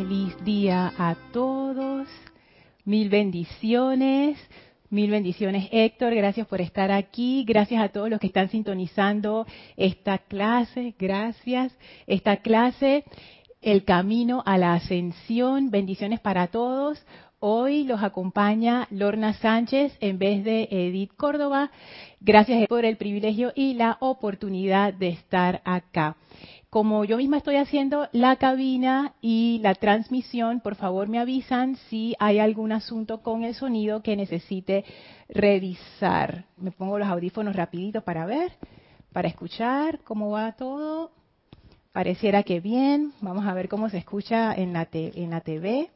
Feliz día a todos. Mil bendiciones. Mil bendiciones, Héctor. Gracias por estar aquí. Gracias a todos los que están sintonizando esta clase. Gracias. Esta clase, El Camino a la Ascensión. Bendiciones para todos. Hoy los acompaña Lorna Sánchez en vez de Edith Córdoba. Gracias por el privilegio y la oportunidad de estar acá. Como yo misma estoy haciendo la cabina y la transmisión, por favor me avisan si hay algún asunto con el sonido que necesite revisar. Me pongo los audífonos rapidito para ver, para escuchar cómo va todo. Pareciera que bien. Vamos a ver cómo se escucha en la, en la TV.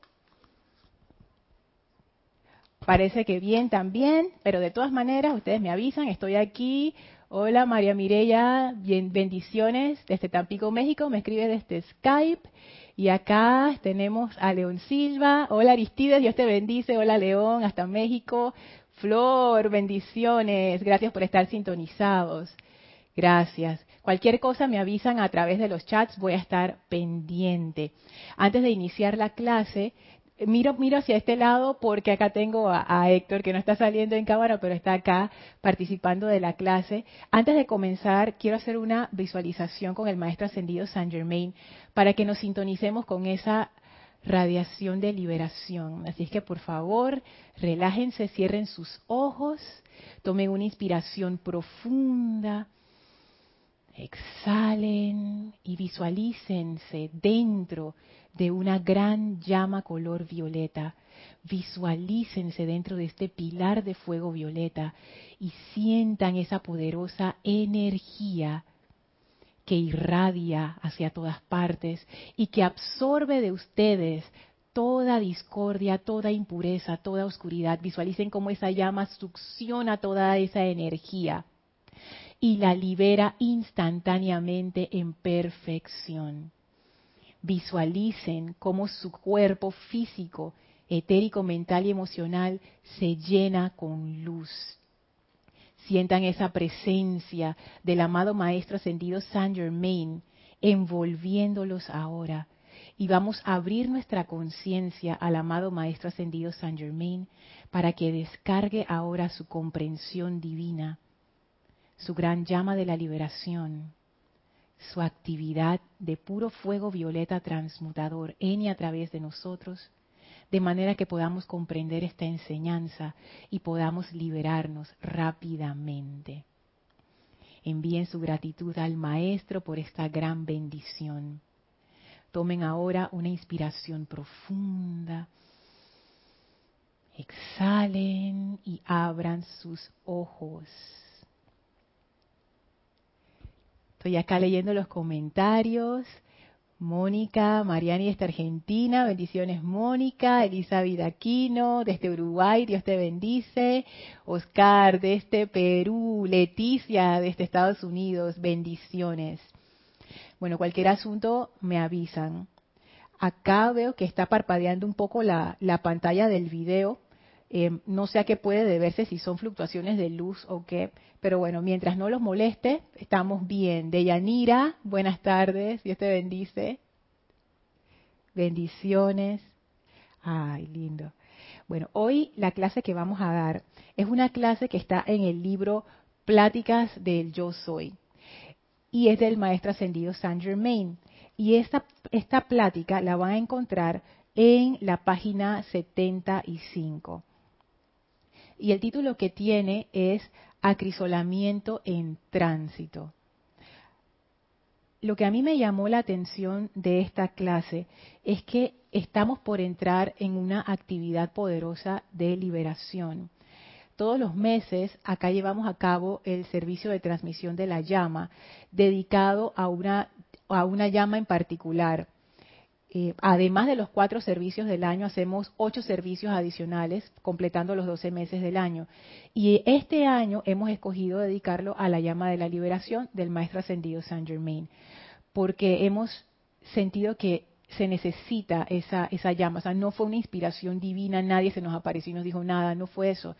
Parece que bien también, pero de todas maneras ustedes me avisan, estoy aquí Hola María Mireya, bendiciones desde Tampico, México, me escribe desde Skype. Y acá tenemos a León Silva. Hola Aristides, Dios te bendice. Hola León, hasta México. Flor, bendiciones. Gracias por estar sintonizados. Gracias. Cualquier cosa me avisan a través de los chats, voy a estar pendiente. Antes de iniciar la clase, miro, miro hacia este lado porque acá tengo a, Héctor que no está saliendo en cámara, pero está acá participando de la clase. Antes de comenzar, quiero hacer una visualización con el maestro ascendido Saint Germain para que nos sintonicemos con esa radiación de liberación. Así es que por favor, relájense, cierren sus ojos, tomen una inspiración profunda. Exhalen y visualícense dentro de una gran llama color violeta. Visualícense dentro de este pilar de fuego violeta y sientan esa poderosa energía que irradia hacia todas partes y que absorbe de ustedes toda discordia, toda impureza, toda oscuridad. Visualicen cómo esa llama succiona toda esa energía y la libera instantáneamente en perfección visualicen cómo su cuerpo físico, etérico, mental y emocional se llena con luz. Sientan esa presencia del amado Maestro Ascendido Saint Germain envolviéndolos ahora. Y vamos a abrir nuestra conciencia al amado Maestro Ascendido Saint Germain para que descargue ahora su comprensión divina, su gran llama de la liberación, su actividad de puro fuego violeta transmutador en y a través de nosotros, de manera que podamos comprender esta enseñanza y podamos liberarnos rápidamente. Envíen su gratitud al Maestro por esta gran bendición. Tomen ahora una inspiración profunda. Exhalen y abran sus ojos. Estoy acá leyendo los comentarios. Mónica, Mariani desde Argentina, bendiciones Mónica, Elisa Vidaquino desde Uruguay, Dios te bendice, Oscar desde Perú, Leticia desde Estados Unidos, bendiciones. Bueno, cualquier asunto me avisan. Acá veo que está parpadeando un poco la, la pantalla del video. Eh, no sé a qué puede deberse, si son fluctuaciones de luz o qué, pero bueno, mientras no los moleste, estamos bien. Deyanira, buenas tardes, Dios te bendice. Bendiciones. Ay, lindo. Bueno, hoy la clase que vamos a dar es una clase que está en el libro Pláticas del Yo Soy y es del Maestro Ascendido Saint Germain. Y esta, esta plática la van a encontrar en la página 75 y el título que tiene es Acrisolamiento en tránsito. Lo que a mí me llamó la atención de esta clase es que estamos por entrar en una actividad poderosa de liberación. Todos los meses acá llevamos a cabo el servicio de transmisión de la llama, dedicado a una, llama en particular. Eh, además de los cuatro servicios del año, hacemos ocho servicios adicionales, completando los doce meses del año. Y este año hemos escogido dedicarlo a la llama de la liberación del Maestro Ascendido Saint Germain, porque hemos sentido que se necesita esa, esa llama. O sea, no fue una inspiración divina, nadie se nos apareció y nos dijo nada, no fue eso,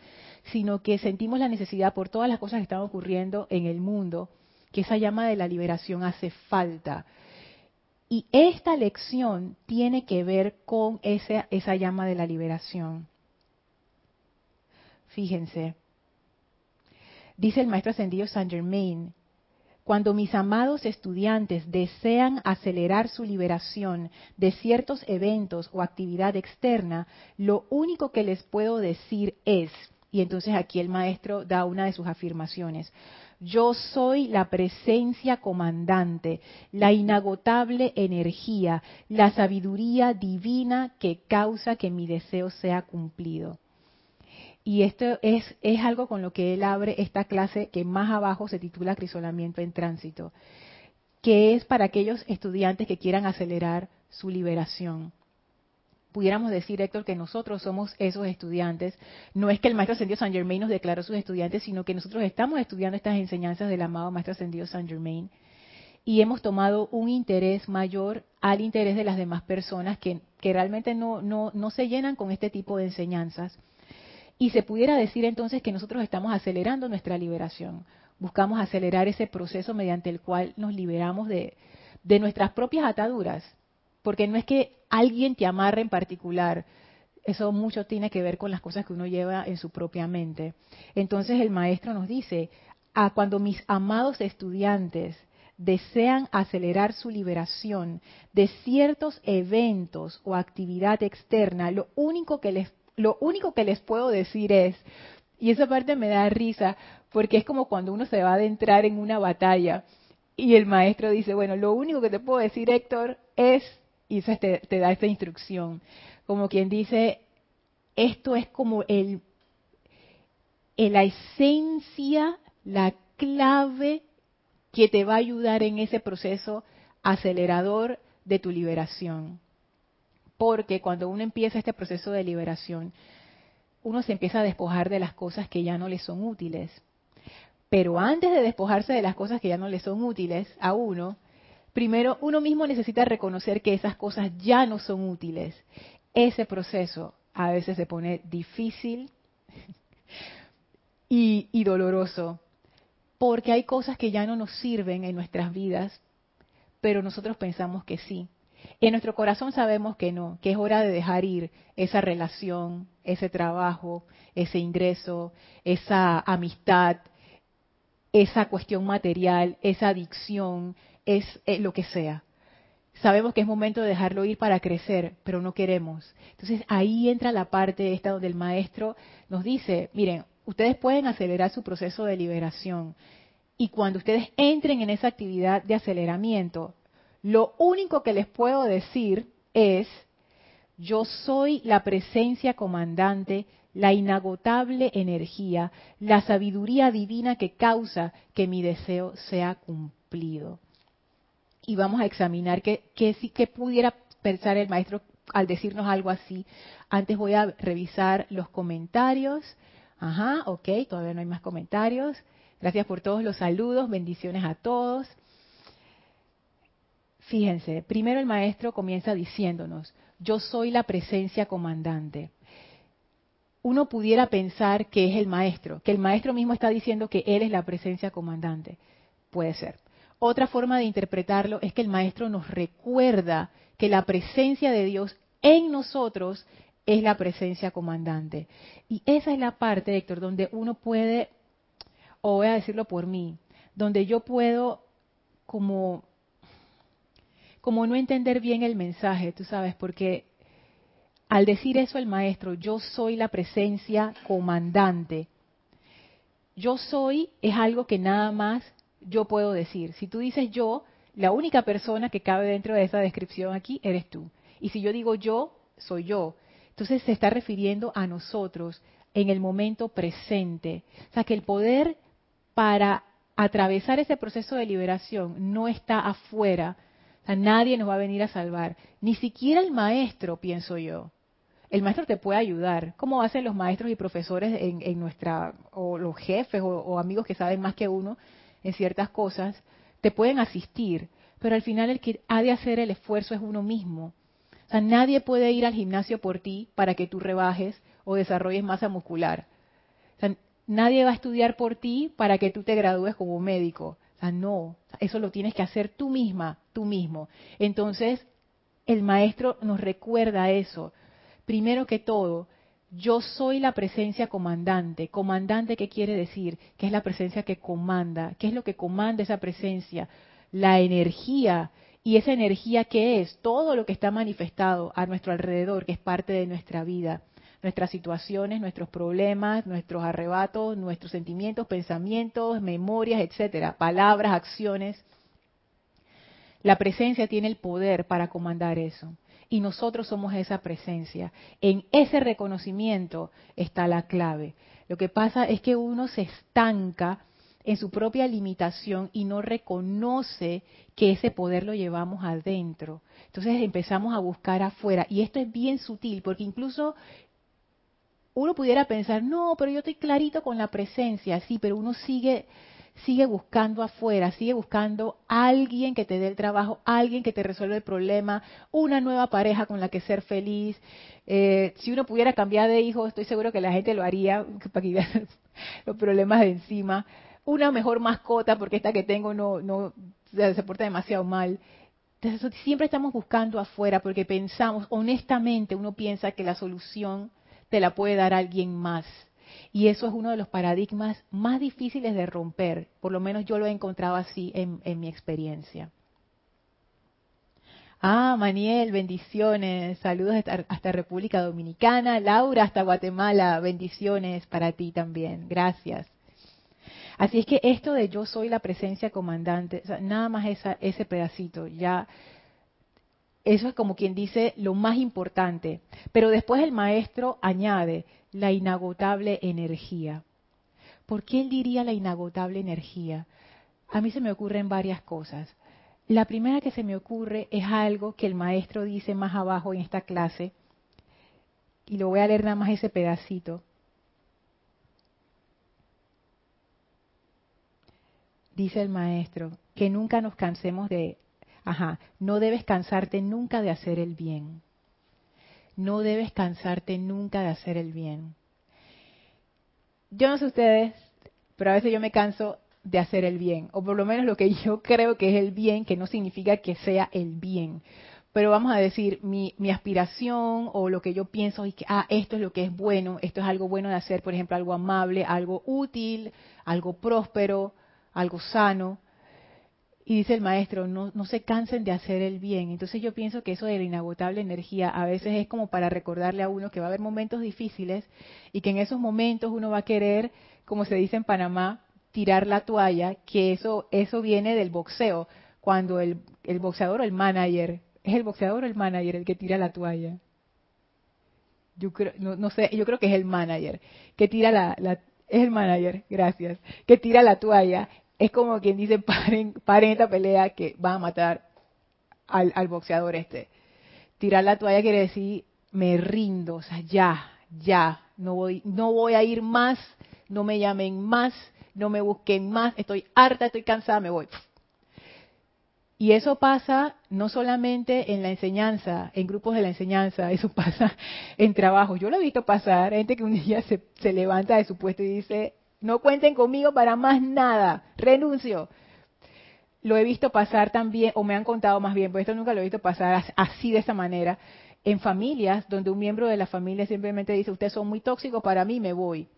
sino que sentimos la necesidad por todas las cosas que están ocurriendo en el mundo, que esa llama de la liberación hace falta Y esta lección tiene que ver con esa, esa llama de la liberación. Fíjense, dice el maestro ascendido Saint Germain, cuando mis amados estudiantes desean acelerar su liberación de ciertos eventos o actividad externa, lo único que les puedo decir es, y entonces aquí el maestro da una de sus afirmaciones, yo soy la presencia comandante, la inagotable energía, la sabiduría divina que causa que mi deseo sea cumplido. Y esto es, es algo con lo que él abre esta clase que más abajo se titula Crisolamiento en Tránsito, que es para aquellos estudiantes que quieran acelerar su liberación. Pudiéramos decir, Héctor, que nosotros somos esos estudiantes. No es que el Maestro Ascendido San Germain nos declaró sus estudiantes, sino que nosotros estamos estudiando estas enseñanzas del amado Maestro Ascendido San Germain y hemos tomado un interés mayor al interés de las demás personas que, que realmente no, no, no se llenan con este tipo de enseñanzas y se pudiera decir entonces que nosotros estamos acelerando nuestra liberación. Buscamos acelerar ese proceso mediante el cual nos liberamos de, de nuestras propias ataduras. Porque no es que alguien te amarre en particular, eso mucho tiene que ver con las cosas que uno lleva en su propia mente. Entonces el maestro nos dice, a cuando mis amados estudiantes desean acelerar su liberación de ciertos eventos o actividad externa, lo único que les lo único que les puedo decir es, y esa parte me da risa, porque es como cuando uno se va a adentrar en una batalla y el maestro dice, bueno, lo único que te puedo decir, Héctor, es, y eso te, da esta instrucción, como quien dice, esto es como el, el, la esencia, la clave que te va a ayudar en ese proceso acelerador de tu liberación porque cuando uno empieza este proceso de liberación, uno se empieza a despojar de las cosas que ya no le son útiles. Pero antes de despojarse de las cosas que ya no le son útiles a uno, primero uno mismo necesita reconocer que esas cosas ya no son útiles. Ese proceso a veces se pone difícil y, doloroso, porque hay cosas que ya no nos sirven en nuestras vidas, pero nosotros pensamos que sí. En nuestro corazón sabemos que no, que es hora de dejar ir esa relación, ese trabajo, ese ingreso, esa amistad, esa cuestión material, esa adicción, es, eh, lo que sea. Sabemos que es momento de dejarlo ir para crecer, pero no queremos. Entonces ahí entra la parte esta donde el maestro nos dice, miren, ustedes pueden acelerar su proceso de liberación. Y cuando ustedes entren en esa actividad de aceleramiento, lo único que les puedo decir es, yo soy la presencia comandante, la inagotable energía, la sabiduría divina que causa que mi deseo sea cumplido. Y vamos a examinar qué, qué, pudiera pensar el maestro al decirnos algo así. Antes voy a revisar los comentarios. Ajá, ok, todavía no hay más comentarios. Gracias por todos los saludos, bendiciones a todos. Fíjense, primero el maestro comienza diciéndonos, yo soy la presencia comandante. Uno pudiera pensar que es el maestro, que el maestro mismo está diciendo que él es la presencia comandante. Puede ser. Otra forma de interpretarlo es que el maestro nos recuerda que la presencia de Dios en nosotros es la presencia comandante. Y esa es la parte, Héctor, donde uno puede, o voy a decirlo por mí, donde yo puedo como como no entender bien el mensaje, tú sabes, porque al decir eso el maestro, yo soy la presencia comandante. Yo soy es algo que nada más yo puedo decir. Si tú dices yo, la única persona que cabe dentro de esa descripción aquí eres tú. Y si yo digo yo, soy yo. Entonces se está refiriendo a nosotros en el momento presente. O sea que el poder para atravesar ese proceso de liberación no está afuera, nadie nos va a venir a salvar. Ni siquiera el maestro, pienso yo. El maestro te puede ayudar, como hacen los maestros y profesores en, nuestra, o los jefes o, amigos que saben más que uno en ciertas cosas, te pueden asistir, pero al final el que ha de hacer el esfuerzo es uno mismo. O sea, nadie puede ir al gimnasio por ti para que tú rebajes o desarrolles masa muscular. nadie va a estudiar por ti para que tú te gradúes como médico Ah, no, eso lo tienes que hacer tú misma, tú mismo. Entonces, el maestro nos recuerda eso. Primero que todo, yo soy la presencia comandante. Comandante, ¿qué quiere decir? Que es la presencia que comanda. ¿Qué es lo que comanda esa presencia? La energía. ¿Y esa energía qué es? Todo lo que está manifestado a nuestro alrededor, que es parte de nuestra vida. Nuestras situaciones, nuestros problemas, nuestros arrebatos, nuestros sentimientos, pensamientos, memorias, etcétera, palabras, acciones. La presencia tiene el poder para comandar eso y nosotros somos esa presencia. En ese reconocimiento está la clave. Lo que pasa es que uno se estanca en su propia limitación y no reconoce que ese poder lo llevamos adentro. Entonces empezamos a buscar afuera. Y esto es bien sutil, porque incluso uno pudiera pensar, no, pero yo estoy clarito con la presencia, sí, pero uno sigue sigue buscando afuera, sigue buscando alguien que te dé el trabajo, alguien que te resuelva el problema, una nueva pareja con la que ser feliz. Eh, si uno pudiera cambiar de hijo, estoy seguro que la gente lo haría para quitar los problemas de encima. Una mejor mascota, porque esta que tengo no, no se porta demasiado mal. Entonces, siempre estamos buscando afuera porque pensamos, honestamente, uno piensa que la solución te la puede dar alguien más y eso es uno de los paradigmas más difíciles de romper, por lo menos yo lo he encontrado así en, mi experiencia. Ah, Maniel, bendiciones. Saludos hasta, República Dominicana. Laura, hasta Guatemala. Bendiciones para ti también. Gracias. Así es que esto de yo soy la presencia comandante, nada más ese pedacito, ya eso es como quien dice lo más importante. Pero después el maestro añade la inagotable energía. ¿Por qué él diría la inagotable energía? A mí se me ocurren varias cosas. La primera que se me ocurre es algo que el maestro dice más abajo en esta clase, y lo voy a leer nada más ese pedacito. Dice el maestro, que nunca nos cansemos de Ajá, no debes cansarte nunca de hacer el bien. No debes cansarte nunca de hacer el bien. Yo no sé ustedes, pero a veces yo me canso de hacer el bien, o por lo menos lo que yo creo que es el bien, que no significa que sea el bien. Pero vamos a decir, mi, mi aspiración o lo que yo pienso es que, ah, esto es lo que es bueno, esto es algo bueno de hacer, por ejemplo, algo amable, algo útil, algo próspero, algo sano. Y dice el maestro, no, no se cansen de hacer el bien. Entonces yo pienso que eso de la inagotable energía a veces es como para recordarle a uno que va a haber momentos difíciles y que en esos momentos uno va a querer, como se dice en Panamá, tirar la toalla, que eso, eso viene del boxeo, cuando el, el boxeador o el manager, es el boxeador o el manager el que tira la toalla. Yo creo, no, no sé, yo creo que es el manager, que tira la, la es el manager, gracias, que tira la toalla es como quien dice, paren, paren esta pelea que va a matar al, boxeador este. Tirar la toalla quiere decir, me rindo, o sea, ya, ya, no voy, no voy a ir más, no me llamen más, no me busquen más, estoy harta, estoy cansada, me voy. Y eso pasa no solamente en la enseñanza, en grupos de la enseñanza, eso pasa en trabajo. Yo lo he visto pasar, gente que un día se levanta de su puesto y dice, no cuenten conmigo para más nada, renuncio. Lo he visto pasar también, o me han contado más bien, porque esto nunca lo he visto pasar así de esa manera, en familias donde un miembro de la familia simplemente dice, ustedes son muy tóxicos, para mí me voy.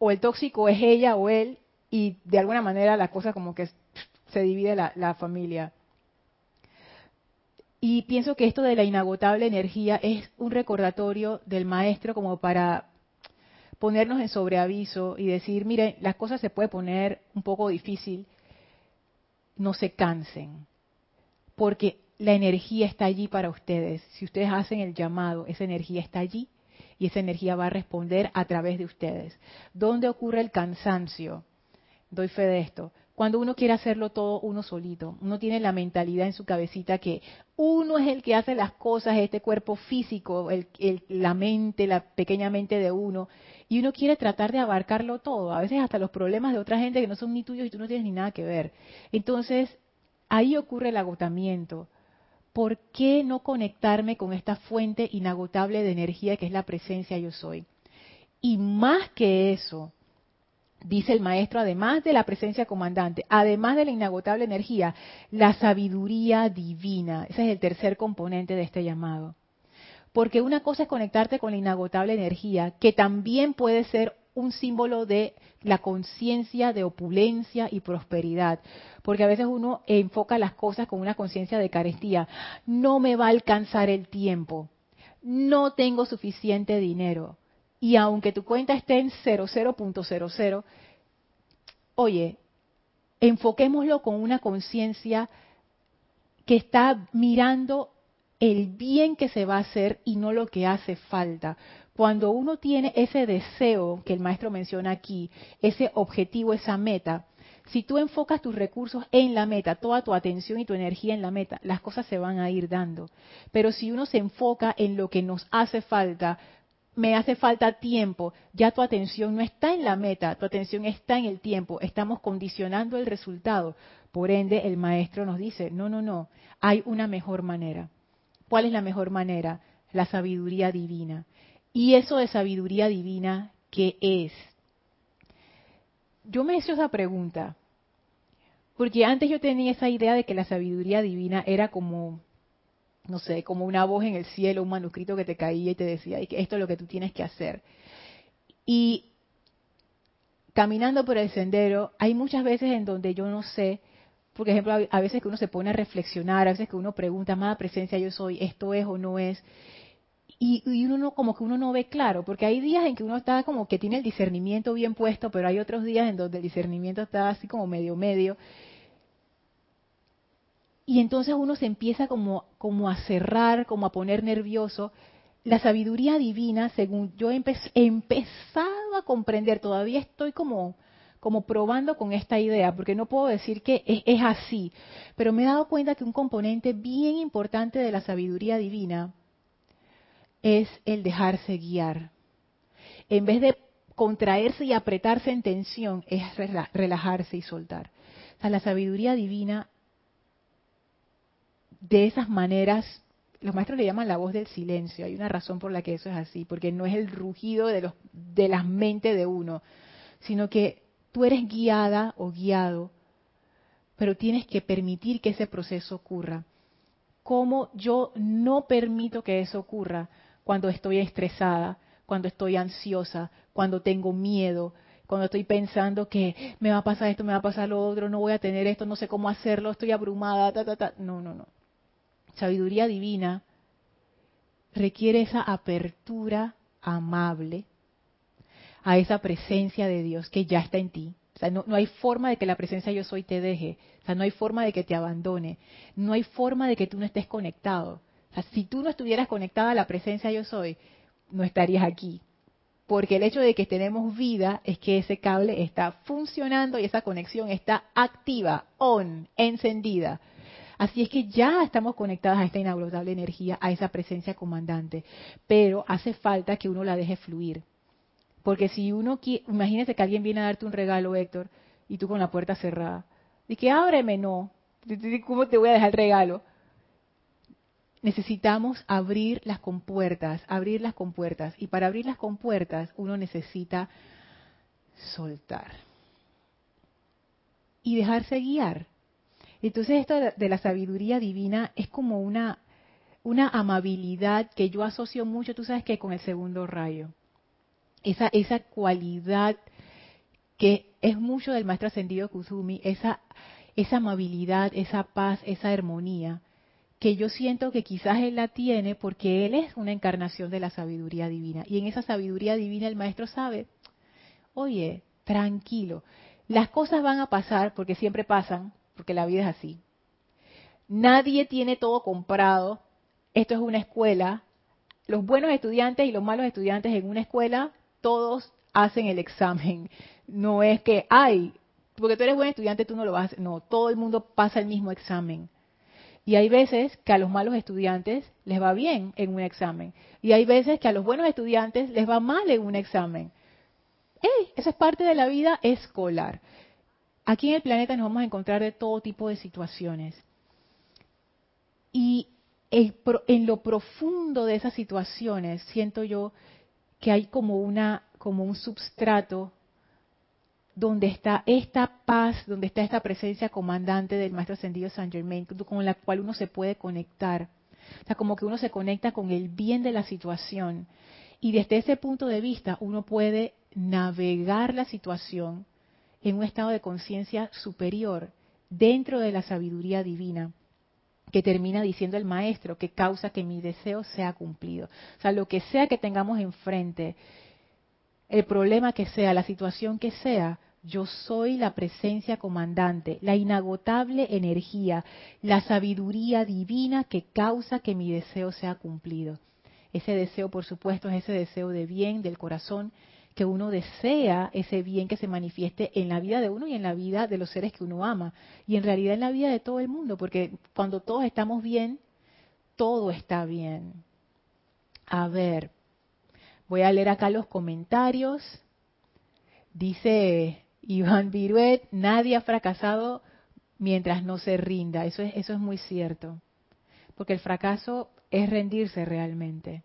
O el tóxico es ella o él, y de alguna manera la cosa como que se divide la, la familia. Y pienso que esto de la inagotable energía es un recordatorio del maestro como para ponernos en sobreaviso y decir, miren, las cosas se puede poner un poco difícil, no se cansen, porque la energía está allí para ustedes. Si ustedes hacen el llamado, esa energía está allí y esa energía va a responder a través de ustedes. ¿Dónde ocurre el cansancio? Doy fe de esto cuando uno quiere hacerlo todo uno solito. Uno tiene la mentalidad en su cabecita que uno es el que hace las cosas, este cuerpo físico, el, la mente, la pequeña mente de uno, y uno quiere tratar de abarcarlo todo, a veces hasta los problemas de otra gente que no son ni tuyos y tú no tienes ni nada que ver. Entonces, ahí ocurre el agotamiento. ¿Por qué no conectarme con esta fuente inagotable de energía que es la presencia yo soy? Y más que eso, dice el maestro, además de la presencia comandante, además de la inagotable energía, la sabiduría divina. Ese es el tercer componente de este llamado. Porque una cosa es conectarte con la inagotable energía, que también puede ser un símbolo de la conciencia de opulencia y prosperidad. Porque a veces uno enfoca las cosas con una conciencia de carestía. No me va a alcanzar el tiempo. No tengo suficiente dinero. Y aunque tu cuenta esté en 00.00, oye, enfoquémoslo con una conciencia que está mirando el bien que se va a hacer y no lo que hace falta. Cuando uno tiene ese deseo que el maestro menciona aquí, ese objetivo, esa meta, si tú enfocas tus recursos en la meta, toda tu atención y tu energía en la meta, las cosas se van a ir dando. Pero si uno se enfoca en lo que nos hace falta, me hace falta tiempo, ya tu atención no está en la meta, tu atención está en el tiempo, estamos condicionando el resultado. Por ende, el maestro nos dice, no, no, no, hay una mejor manera. ¿Cuál es la mejor manera? La sabiduría divina. Y eso de sabiduría divina, ¿qué es? Yo me hecho esa pregunta, porque antes yo tenía esa idea de que la sabiduría divina era como, no sé, como una voz en el cielo, un manuscrito que te caía y te decía, esto es lo que tú tienes que hacer. Y caminando por el sendero, hay muchas veces en donde yo no sé por ejemplo, a veces que uno se pone a reflexionar, a veces que uno pregunta, amada presencia, yo soy, esto es o no es. Y, uno no, como que uno no ve claro, porque hay días en que uno está como que tiene el discernimiento bien puesto, pero hay otros días en donde el discernimiento está así como medio medio. Y entonces uno se empieza como, como a cerrar, como a poner nervioso. La sabiduría divina, según yo he empezado a comprender, todavía estoy como, como probando con esta idea, porque no puedo decir que es, así, pero me he dado cuenta que un componente bien importante de la sabiduría divina es el dejarse guiar. En vez de contraerse y apretarse en tensión, es relajarse y soltar. O sea, la sabiduría divina, de esas maneras, los maestros le llaman la voz del silencio. Hay una razón por la que eso es así, porque no es el rugido de, de las mentes de uno, sino que tú eres guiada o guiado, pero tienes que permitir que ese proceso ocurra. ¿Cómo yo no permito que eso ocurra cuando estoy estresada, cuando estoy ansiosa, cuando tengo miedo, cuando estoy pensando que me va a pasar esto, me va a pasar lo otro, no voy a tener esto, no sé cómo hacerlo, estoy abrumada, ta, ta, ta. No, no, no. Sabiduría divina requiere esa apertura amable a esa presencia de Dios que ya está en ti. O sea, no, hay forma de que la presencia yo soy te deje. O sea, no hay forma de que te abandone. No hay forma de que tú no estés conectado. O sea, si tú no estuvieras conectada a la presencia yo soy, no estarías aquí. Porque el hecho de que tenemos vida es que ese cable está funcionando y esa conexión está activa, on, encendida. Así es que ya estamos conectadas a esta inagotable energía, a esa presencia comandante. Pero hace falta que uno la deje fluir. Porque si uno, imagínese que alguien viene a darte un regalo, Héctor, y tú con la puerta cerrada. Y que ábreme, no. ¿Cómo te voy a dejar el regalo? Necesitamos abrir las compuertas, abrir las compuertas. Y para abrir las compuertas uno necesita soltar. Y dejarse guiar. Entonces esto de la sabiduría divina es como una, una amabilidad que yo asocio mucho, tú sabes que con el segundo rayo esa, esa cualidad que es mucho del maestro ascendido Kusumi, esa, esa amabilidad, esa paz, esa armonía, que yo siento que quizás él la tiene porque él es una encarnación de la sabiduría divina. Y en esa sabiduría divina el maestro sabe, oye, tranquilo, las cosas van a pasar porque siempre pasan, porque la vida es así. Nadie tiene todo comprado. Esto es una escuela. Los buenos estudiantes y los malos estudiantes en una escuela todos hacen el examen. No es que, ay, porque tú eres buen estudiante, tú no lo vas. No, todo el mundo pasa el mismo examen. Y hay veces que a los malos estudiantes les va bien en un examen. Y hay veces que a los buenos estudiantes les va mal en un examen. ¡Ey! Eso es parte de la vida escolar. Aquí en el planeta nos vamos a encontrar de todo tipo de situaciones. Y en lo profundo de esas situaciones siento yo que hay como una como un substrato donde está esta paz, donde está esta presencia comandante del Maestro Ascendido San Germain, con la cual uno se puede conectar. O sea, como que uno se conecta con el bien de la situación. Y desde ese punto de vista uno puede navegar la situación en un estado de conciencia superior dentro de la sabiduría divina que termina diciendo el maestro, que causa que mi deseo sea cumplido. O sea, lo que sea que tengamos enfrente, el problema que sea, la situación que sea, yo soy la presencia comandante, la inagotable energía, la sabiduría divina que causa que mi deseo sea cumplido. Ese deseo, por supuesto, es ese deseo de bien del corazón, que uno desea ese bien que se manifieste en la vida de uno y en la vida de los seres que uno ama. Y en realidad en la vida de todo el mundo, porque cuando todos estamos bien, todo está bien. A ver, Voy a leer acá los comentarios. Dice Iván Viruet, nadie ha fracasado mientras no se rinda. Eso es, eso es muy cierto. Porque el fracaso es rendirse realmente.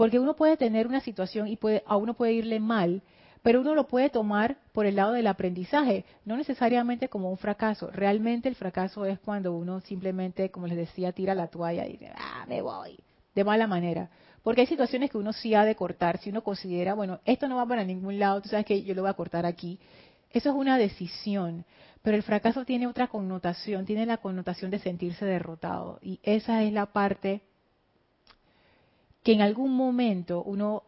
Porque uno puede tener una situación y puede, a uno puede irle mal, pero uno lo puede tomar por el lado del aprendizaje, no necesariamente como un fracaso. Realmente el fracaso es cuando uno simplemente, como les decía, tira la toalla y dice, ah, me voy, de mala manera. Porque hay situaciones que uno sí ha de cortar, si uno considera, bueno, esto no va para ningún lado, tú sabes que yo lo voy a cortar aquí. Eso es una decisión, pero el fracaso tiene otra connotación, tiene la connotación de sentirse derrotado. Y esa es la parte que en algún momento uno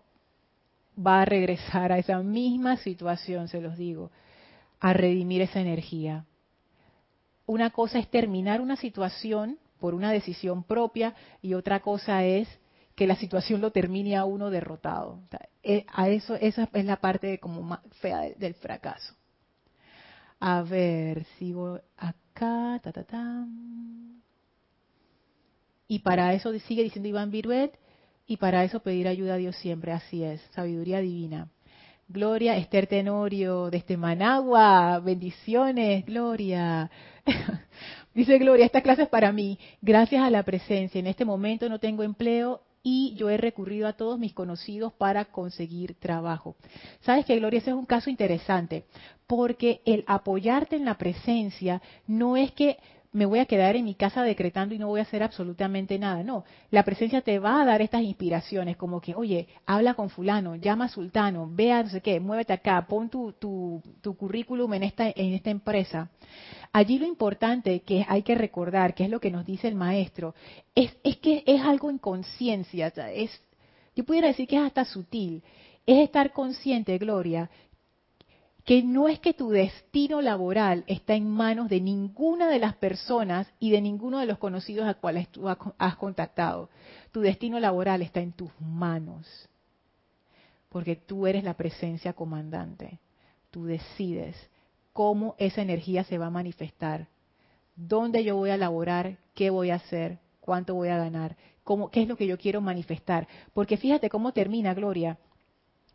va a regresar a esa misma situación, se los digo, a redimir esa energía. Una cosa es terminar una situación por una decisión propia y otra cosa es que la situación lo termine a uno derrotado. Eh, a eso, esa es la parte como más fea del, fracaso. A ver, sigo acá, ta, ta, ta. Y para eso sigue diciendo Iván Viruet, y para eso pedir ayuda a Dios siempre, así es, sabiduría divina. Gloria, Esther Tenorio, desde Managua, bendiciones, Gloria. Dice Gloria, esta clase es para mí. Gracias a la presencia. En este momento no tengo empleo y yo he recurrido a todos mis conocidos para conseguir trabajo. ¿Sabes que Gloria? Ese es un caso interesante, porque el apoyarte en la presencia no es que me voy a quedar en mi casa decretando y no voy a hacer absolutamente nada. No, la presencia te va a dar estas inspiraciones, como que, oye, habla con fulano, llama a sultano, vea no sé qué, muévete acá, pon tu, tu, tu currículum en esta, en esta empresa. Allí lo importante que hay que recordar, que es lo que nos dice el maestro, es, es que es algo en conciencia, yo pudiera decir que es hasta sutil, es estar consciente, Gloria, que no es que tu destino laboral está en manos de ninguna de las personas y de ninguno de los conocidos a cuales tú has contactado. Tu destino laboral está en tus manos, porque tú eres la presencia comandante. Tú decides cómo esa energía se va a manifestar, dónde yo voy a laborar, qué voy a hacer, cuánto voy a ganar, cómo, qué es lo que yo quiero manifestar. Porque fíjate cómo termina, Gloria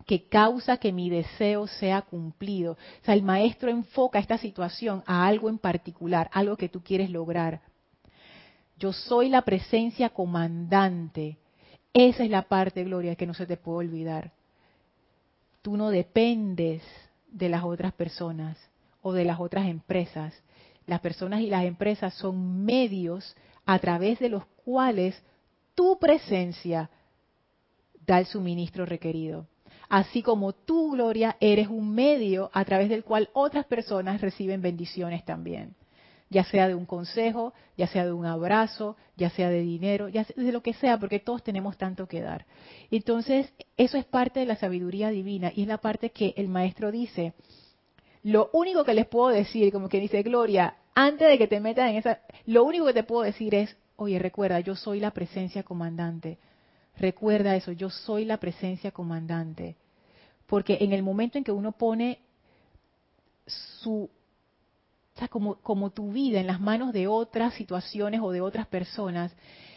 que causa que mi deseo sea cumplido. O sea, el maestro enfoca esta situación a algo en particular, algo que tú quieres lograr. Yo soy la presencia comandante. Esa es la parte, Gloria, que no se te puede olvidar. Tú no dependes de las otras personas o de las otras empresas. Las personas y las empresas son medios a través de los cuales tu presencia da el suministro requerido así como tú, Gloria, eres un medio a través del cual otras personas reciben bendiciones también, ya sea de un consejo, ya sea de un abrazo, ya sea de dinero, ya sea de lo que sea, porque todos tenemos tanto que dar. Entonces, eso es parte de la sabiduría divina y es la parte que el maestro dice. Lo único que les puedo decir, como que dice Gloria, antes de que te metas en esa, lo único que te puedo decir es, oye, recuerda, yo soy la presencia comandante Recuerda eso, yo soy la presencia comandante. Porque en el momento en que uno pone su, como, como tu vida en las manos de otras situaciones o de otras personas,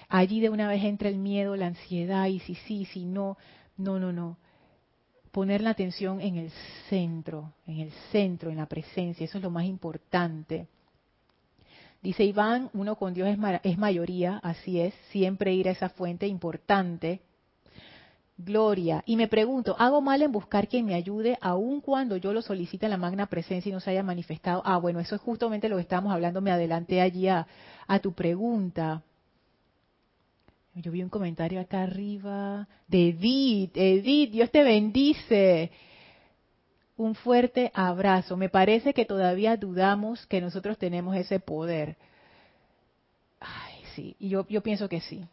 allí de una vez entra el miedo, la ansiedad, y si sí, si no, no, no, no. Poner la atención en el centro, en el centro, en la presencia, eso es lo más importante. Dice Iván, uno con Dios es, mayoría, así es, siempre ir a esa fuente importante. Gloria. Y me pregunto, ¿hago mal en buscar quien me ayude aun cuando yo lo solicite en la magna presencia y no se haya manifestado? Ah, bueno, eso es justamente lo que estábamos hablando, me adelanté allí a, a tu pregunta. Yo vi un comentario acá arriba. De Edith, Edith, Dios te bendice. Un fuerte abrazo. Me parece que todavía dudamos que nosotros tenemos ese poder. Ay, sí, y yo, pienso que sí.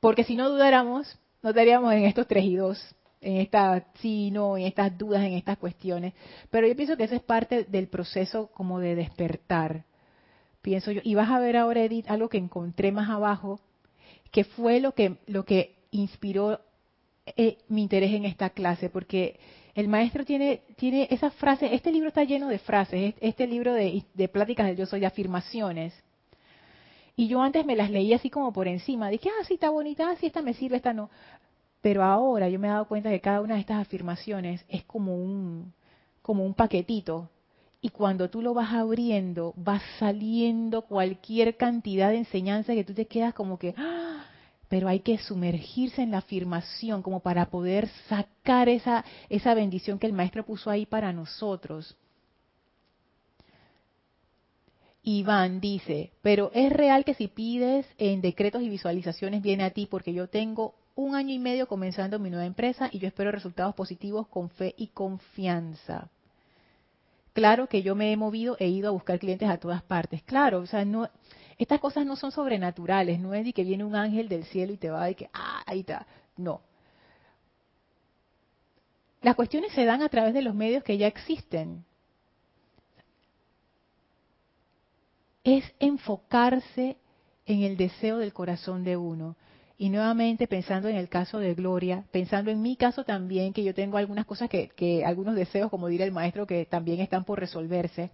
Porque si no dudáramos, no estaríamos en estos tres y dos, en esta sí, no, en estas dudas, en estas cuestiones. Pero yo pienso que eso es parte del proceso como de despertar. Pienso yo. Y vas a ver ahora, Edith, algo que encontré más abajo, que fue lo que, lo que inspiró eh, mi interés en esta clase, porque el maestro tiene, tiene esas frases, este libro está lleno de frases, este libro de, de pláticas del yo soy, de afirmaciones. Y yo antes me las leía así como por encima, dije, ah, sí, está bonita, ah, sí, esta me sirve, esta no. Pero ahora yo me he dado cuenta que cada una de estas afirmaciones es como un, como un paquetito. Y cuando tú lo vas abriendo, va saliendo cualquier cantidad de enseñanza que tú te quedas como que, ¡ah! Pero hay que sumergirse en la afirmación como para poder sacar esa, esa bendición que el maestro puso ahí para nosotros. Iván dice, pero es real que si pides en decretos y visualizaciones viene a ti porque yo tengo un año y medio comenzando mi nueva empresa y yo espero resultados positivos con fe y confianza. Claro que yo me he movido, he ido a buscar clientes a todas partes. Claro, o sea, no, estas cosas no son sobrenaturales, no es de que viene un ángel del cielo y te va y que, ah, ahí está. No. Las cuestiones se dan a través de los medios que ya existen. Es enfocarse en el deseo del corazón de uno. Y nuevamente pensando en el caso de Gloria, pensando en mi caso también, que yo tengo algunas cosas que, que algunos deseos, como dirá el maestro, que también están por resolverse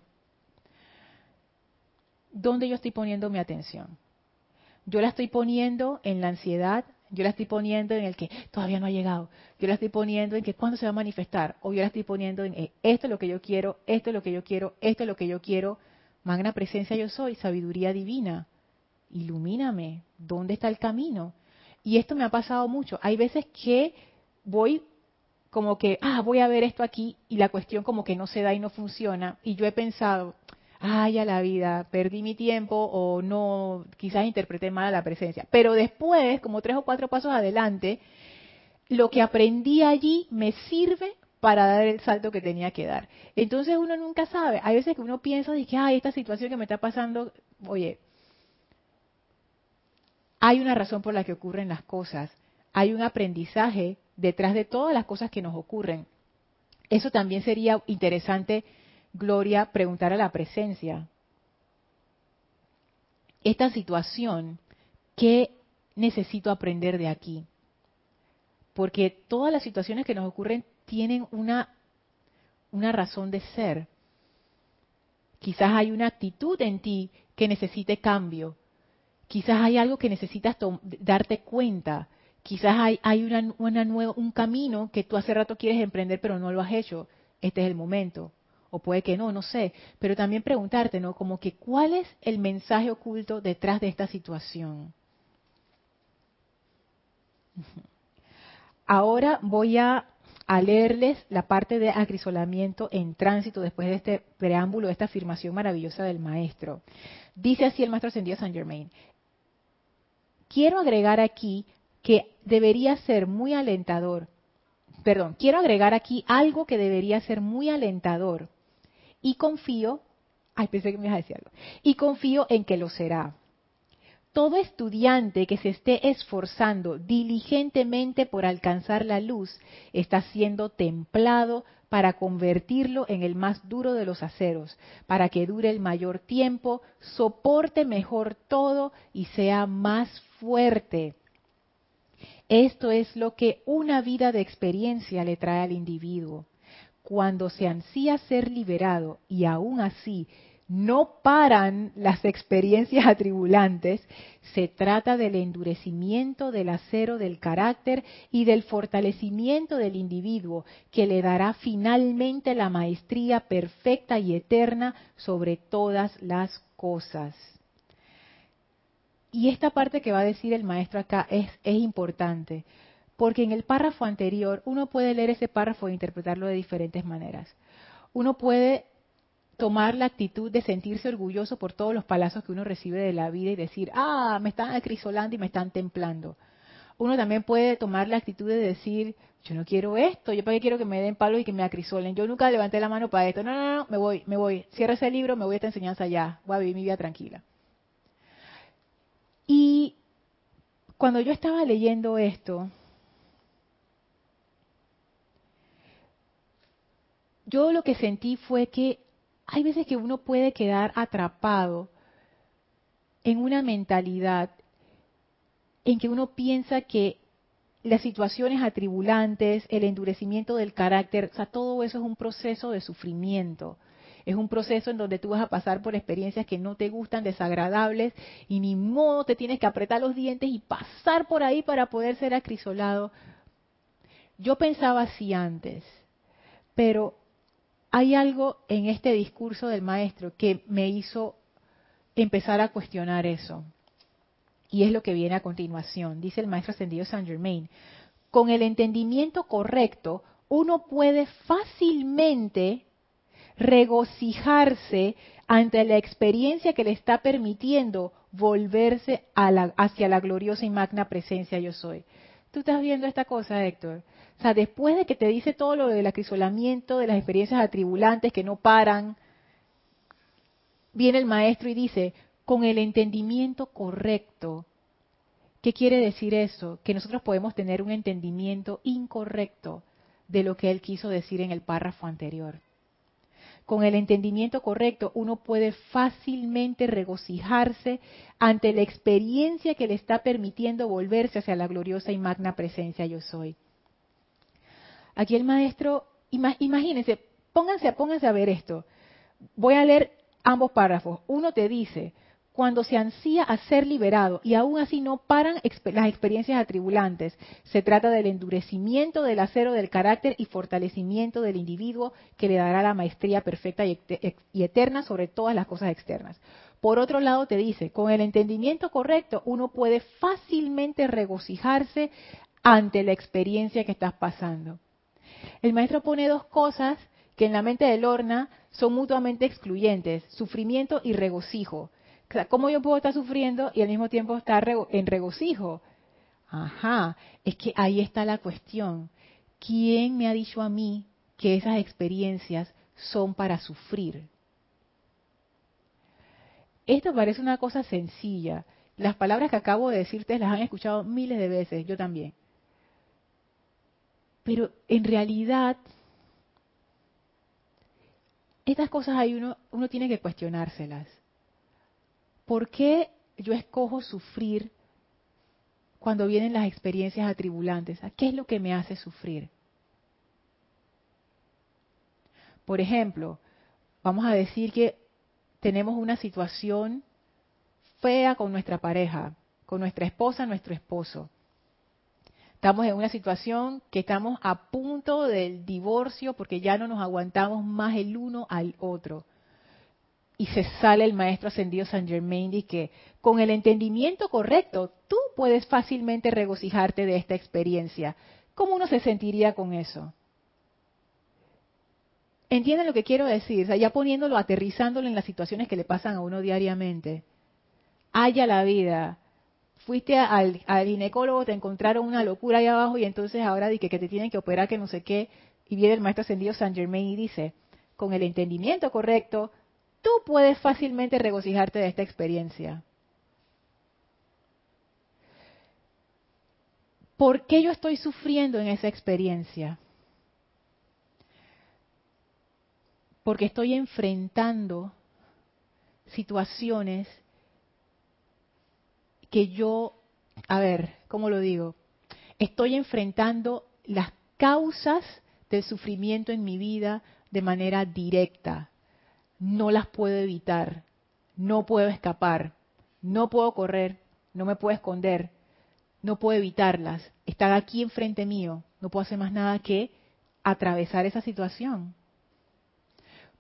¿dónde yo estoy poniendo mi atención? Yo la estoy poniendo en la ansiedad, yo la estoy poniendo en el que todavía no ha llegado, yo la estoy poniendo en que cuándo se va a manifestar, o yo la estoy poniendo en eh, esto es lo que yo quiero, esto es lo que yo quiero, esto es lo que yo quiero, magna presencia yo soy, sabiduría divina, ilumíname, ¿dónde está el camino? Y esto me ha pasado mucho, hay veces que voy como que, ah, voy a ver esto aquí y la cuestión como que no se da y no funciona, y yo he pensado, ay, a la vida, perdí mi tiempo o no, quizás interpreté mal la presencia. Pero después, como tres o cuatro pasos adelante, lo que aprendí allí me sirve para dar el salto que tenía que dar. Entonces uno nunca sabe. Hay veces que uno piensa de que, ay, esta situación que me está pasando, oye, hay una razón por la que ocurren las cosas. Hay un aprendizaje detrás de todas las cosas que nos ocurren. Eso también sería interesante Gloria preguntar a la presencia, esta situación, ¿qué necesito aprender de aquí? Porque todas las situaciones que nos ocurren tienen una, una razón de ser. Quizás hay una actitud en ti que necesite cambio. Quizás hay algo que necesitas darte cuenta. Quizás hay, hay una, una un camino que tú hace rato quieres emprender pero no lo has hecho. Este es el momento o puede que no, no sé, pero también preguntarte, ¿no? Como que cuál es el mensaje oculto detrás de esta situación. Ahora voy a, leerles la parte de acrisolamiento en tránsito después de este preámbulo, de esta afirmación maravillosa del maestro. Dice así el maestro ascendido San Germain. Quiero agregar aquí que debería ser muy alentador, perdón, quiero agregar aquí algo que debería ser muy alentador y confío, ay, pensé que me ibas a decir algo, y confío en que lo será. Todo estudiante que se esté esforzando diligentemente por alcanzar la luz está siendo templado para convertirlo en el más duro de los aceros, para que dure el mayor tiempo, soporte mejor todo y sea más fuerte. Esto es lo que una vida de experiencia le trae al individuo cuando se ansía ser liberado y aún así no paran las experiencias atribulantes, se trata del endurecimiento del acero del carácter y del fortalecimiento del individuo que le dará finalmente la maestría perfecta y eterna sobre todas las cosas. Y esta parte que va a decir el maestro acá es, es importante, Porque en el párrafo anterior uno puede leer ese párrafo e interpretarlo de diferentes maneras. Uno puede tomar la actitud de sentirse orgulloso por todos los palazos que uno recibe de la vida y decir, ah, me están acrisolando y me están templando. Uno también puede tomar la actitud de decir, yo no quiero esto, yo para qué quiero que me den palo y que me acrisolen, yo nunca levanté la mano para esto, no, no, no, me voy, me voy, cierra ese libro, me voy a esta enseñanza ya, voy a vivir mi vida tranquila. Y cuando yo estaba leyendo esto, yo lo que sentí fue que hay veces que uno puede quedar atrapado en una mentalidad en que uno piensa que las situaciones atribulantes, el endurecimiento del carácter, o sea, todo eso es un proceso de sufrimiento. Es un proceso en donde tú vas a pasar por experiencias que no te gustan, desagradables, y ni modo te tienes que apretar los dientes y pasar por ahí para poder ser acrisolado. Yo pensaba así antes, pero hay algo en este discurso del maestro que me hizo empezar a cuestionar eso. Y es lo que viene a continuación, dice el maestro ascendido Saint Germain. Con el entendimiento correcto, uno puede fácilmente regocijarse ante la experiencia que le está permitiendo volverse hacia la gloriosa y magna presencia yo soy. Tú estás viendo esta cosa, Héctor. O sea, después de que te dice todo lo del acrisolamiento, de las experiencias atribulantes que no paran, viene el maestro y dice, con el entendimiento correcto. ¿Qué quiere decir eso? Que nosotros podemos tener un entendimiento incorrecto de lo que él quiso decir en el párrafo anterior. Con el entendimiento correcto uno puede fácilmente regocijarse ante la experiencia que le está permitiendo volverse hacia la gloriosa y magna presencia yo soy. Aquí el maestro, imagínense, pónganse, pónganse a ver esto. Voy a leer ambos párrafos. Uno te dice, cuando se ansía a ser liberado y aún así no paran las experiencias atribulantes. Se trata del endurecimiento del acero del carácter y fortalecimiento del individuo que le dará la maestría perfecta y, eterna sobre todas las cosas externas. Por otro lado, te dice, con el entendimiento correcto uno puede fácilmente regocijarse ante la experiencia que estás pasando. El maestro pone dos cosas que en la mente de Lorna son mutuamente excluyentes, sufrimiento y regocijo. ¿Cómo yo puedo estar sufriendo y al mismo tiempo estar en regocijo? Ajá, es que ahí está la cuestión. ¿Quién me ha dicho a mí que esas experiencias son para sufrir? Esto parece una cosa sencilla. Las palabras que acabo de decirte las han escuchado miles de veces, yo también. Pero en realidad, estas cosas hay uno, uno tiene que cuestionárselas. ¿Por qué yo escojo sufrir cuando vienen las experiencias atribulantes? ¿Qué es lo que me hace sufrir? Por ejemplo, vamos a decir que tenemos una situación fea con nuestra pareja, con nuestra esposa, nuestro esposo. Estamos en una situación que estamos a punto del divorcio porque ya no nos aguantamos más el uno al otro. Y se sale el maestro ascendido San Germain y que con el entendimiento correcto tú puedes fácilmente regocijarte de esta experiencia. ¿Cómo uno se sentiría con eso? ¿Entienden lo que quiero decir? O sea, ya poniéndolo, aterrizándolo en las situaciones que le pasan a uno diariamente. Haya la vida fuiste al, ginecólogo, te encontraron una locura ahí abajo y entonces ahora di que, te tienen que operar, que no sé qué, y viene el maestro ascendido San Germain y dice, con el entendimiento correcto, tú puedes fácilmente regocijarte de esta experiencia. ¿Por qué yo estoy sufriendo en esa experiencia? Porque estoy enfrentando situaciones que yo, a ver, ¿cómo lo digo? Estoy enfrentando las causas del sufrimiento en mi vida de manera directa. No las puedo evitar, no puedo escapar, no puedo correr, no me puedo esconder, no puedo evitarlas. Están aquí enfrente mío, no puedo hacer más nada que atravesar esa situación.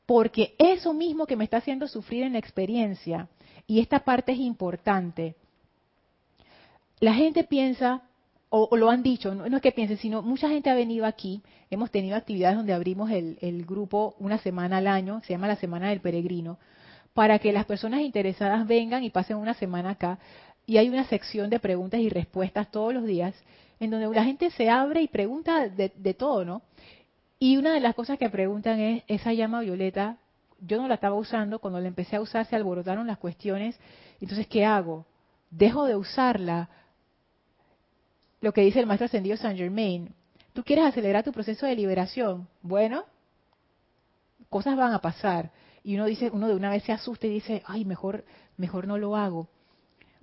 Porque eso mismo que me está haciendo sufrir en la experiencia, y esta parte es importante, la gente piensa, o, lo han dicho, no, es que piensen, sino mucha gente ha venido aquí, hemos tenido actividades donde abrimos el, el grupo una semana al año, se llama la Semana del Peregrino, para que las personas interesadas vengan y pasen una semana acá. Y hay una sección de preguntas y respuestas todos los días, en donde la gente se abre y pregunta de, de todo, ¿no? Y una de las cosas que preguntan es, esa llama violeta, yo no la estaba usando, cuando la empecé a usar se alborotaron las cuestiones, entonces, ¿qué hago? ¿Dejo de usarla? Lo que dice el maestro ascendido Saint Germain. ¿Tú quieres acelerar tu proceso de liberación? Bueno, cosas van a pasar. Y uno dice, uno de una vez se asusta y dice, ay, mejor, mejor no lo hago.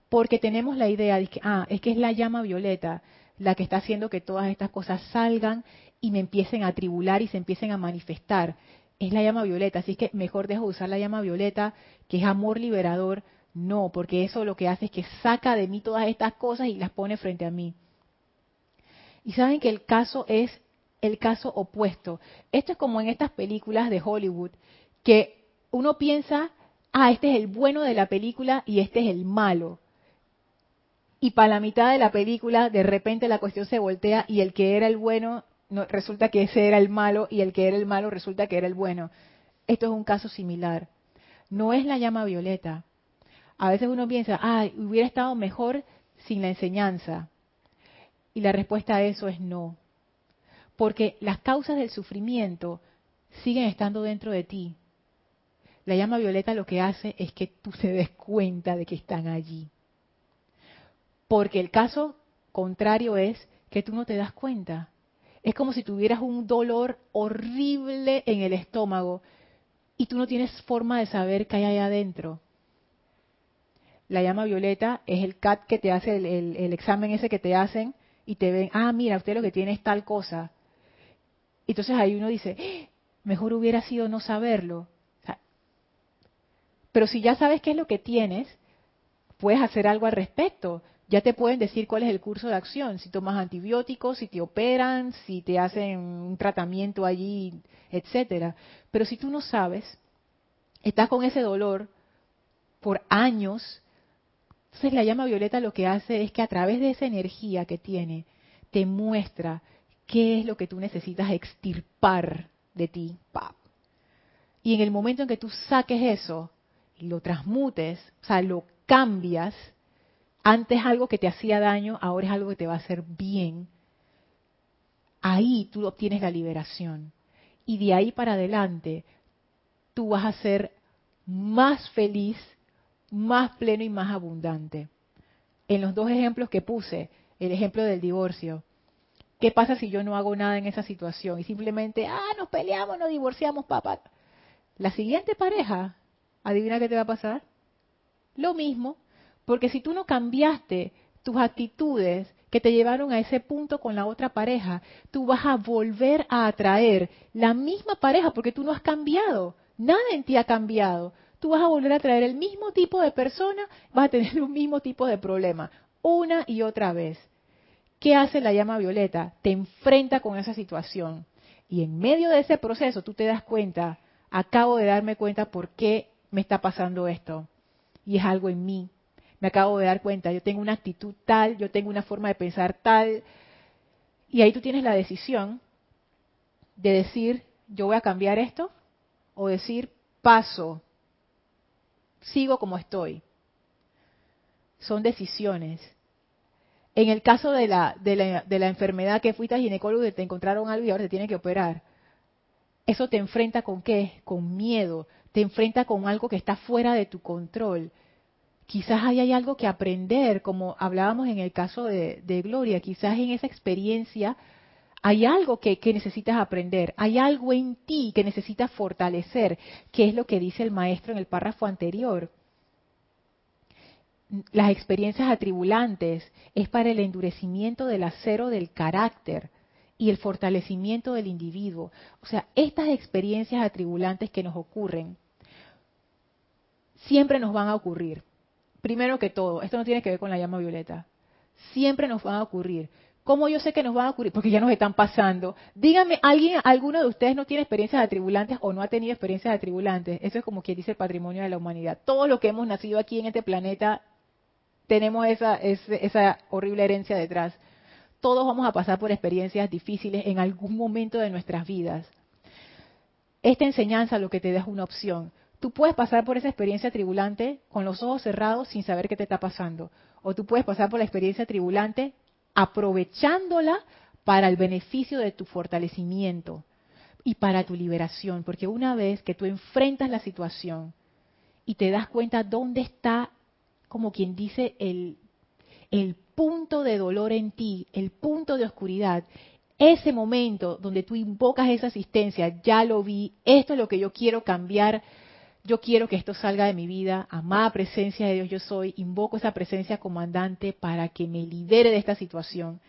Porque tenemos la idea de que, ah, es que es la llama violeta la que está haciendo que todas estas cosas salgan y me empiecen a tribular y se empiecen a manifestar. Es la llama violeta, así que mejor dejo de usar la llama violeta, que es amor liberador. No, porque eso lo que hace es que saca de mí todas estas cosas y las pone frente a mí. Y saben que el caso es el caso opuesto. Esto es como en estas películas de Hollywood, que uno piensa, ah, este es el bueno de la película y este es el malo. Y para la mitad de la película, de repente la cuestión se voltea y el que era el bueno no, resulta que ese era el malo y el que era el malo resulta que era el bueno. Esto es un caso similar. No es la llama violeta. A veces uno piensa, ah, hubiera estado mejor sin la enseñanza. Y la respuesta a eso es no. Porque las causas del sufrimiento siguen estando dentro de ti. La llama violeta lo que hace es que tú te des cuenta de que están allí. Porque el caso contrario es que tú no te das cuenta. Es como si tuvieras un dolor horrible en el estómago y tú no tienes forma de saber qué hay ahí adentro. La llama violeta es el CAT que te hace, el, el examen ese que te hacen y te ven, ah, mira, usted lo que tiene es tal cosa. Entonces ahí uno dice, ¡Ah! mejor hubiera sido no saberlo. pero si ya sabes qué es lo que tienes, puedes hacer algo al respecto. Ya te pueden decir cuál es el curso de acción, si tomas antibióticos, si te operan, si te hacen un tratamiento allí, etcétera. Pero si tú no sabes, estás con ese dolor por años entonces la llama violeta lo que hace es que a través de esa energía que tiene, te muestra qué es lo que tú necesitas extirpar de ti. Y en el momento en que tú saques eso lo transmutes, o sea, lo cambias, antes algo que te hacía daño, ahora es algo que te va a hacer bien, ahí tú obtienes la liberación. Y de ahí para adelante, tú vas a ser más feliz más pleno y más abundante. En los dos ejemplos que puse, el ejemplo del divorcio, ¿qué pasa si yo no hago nada en esa situación y simplemente, ah, nos peleamos, nos divorciamos, papá? La siguiente pareja, adivina qué te va a pasar. Lo mismo, porque si tú no cambiaste tus actitudes que te llevaron a ese punto con la otra pareja, tú vas a volver a atraer la misma pareja porque tú no has cambiado. Nada en ti ha cambiado tú vas a volver a traer el mismo tipo de persona, vas a tener un mismo tipo de problema, una y otra vez. ¿Qué hace la llama violeta? Te enfrenta con esa situación. Y en medio de ese proceso tú te das cuenta, acabo de darme cuenta por qué me está pasando esto. Y es algo en mí. Me acabo de dar cuenta, yo tengo una actitud tal, yo tengo una forma de pensar tal. Y ahí tú tienes la decisión de decir, yo voy a cambiar esto, o decir, paso, sigo como estoy. Son decisiones. En el caso de la, de la, de la enfermedad que fuiste al ginecólogo y te encontraron algo y ahora te tiene que operar, eso te enfrenta con qué? Con miedo, te enfrenta con algo que está fuera de tu control. Quizás ahí hay algo que aprender, como hablábamos en el caso de, de Gloria, quizás en esa experiencia hay algo que, necesitas aprender, hay algo en ti que necesitas fortalecer, que es lo que dice el maestro en el párrafo anterior. Las experiencias atribulantes es para el endurecimiento del acero del carácter y el fortalecimiento del individuo. O sea, estas experiencias atribulantes que nos ocurren, siempre nos van a ocurrir. Primero que todo, esto no tiene que ver con la llama violeta. Siempre nos van a ocurrir. ¿Cómo yo sé que nos van a ocurrir? Porque ya nos están pasando. Dígame, ¿alguien, alguno de ustedes no tiene experiencias atribulantes o no ha tenido experiencias atribulantes? Eso es como quien dice el patrimonio de la humanidad. Todos los que hemos nacido aquí en este planeta tenemos esa, esa horrible herencia detrás. todos vamos a pasar por experiencias difíciles en algún momento de nuestras vidas. Esta enseñanza lo que te da es una opción. Tú puedes pasar por esa experiencia tribulante con los ojos cerrados sin saber qué te está pasando. O tú puedes pasar por la experiencia tribulante aprovechándola para el beneficio de tu fortalecimiento y para tu liberación. Porque una vez que tú enfrentas la situación y te das cuenta dónde está, como quien dice, el, el punto de dolor en ti, el punto de oscuridad, ese momento donde tú invocas esa asistencia, ya lo vi, esto es lo que yo quiero cambiar, yo quiero que esto salga de mi vida, amada presencia de Dios yo soy, invoco esa presencia comandante para que me libere de esta situación.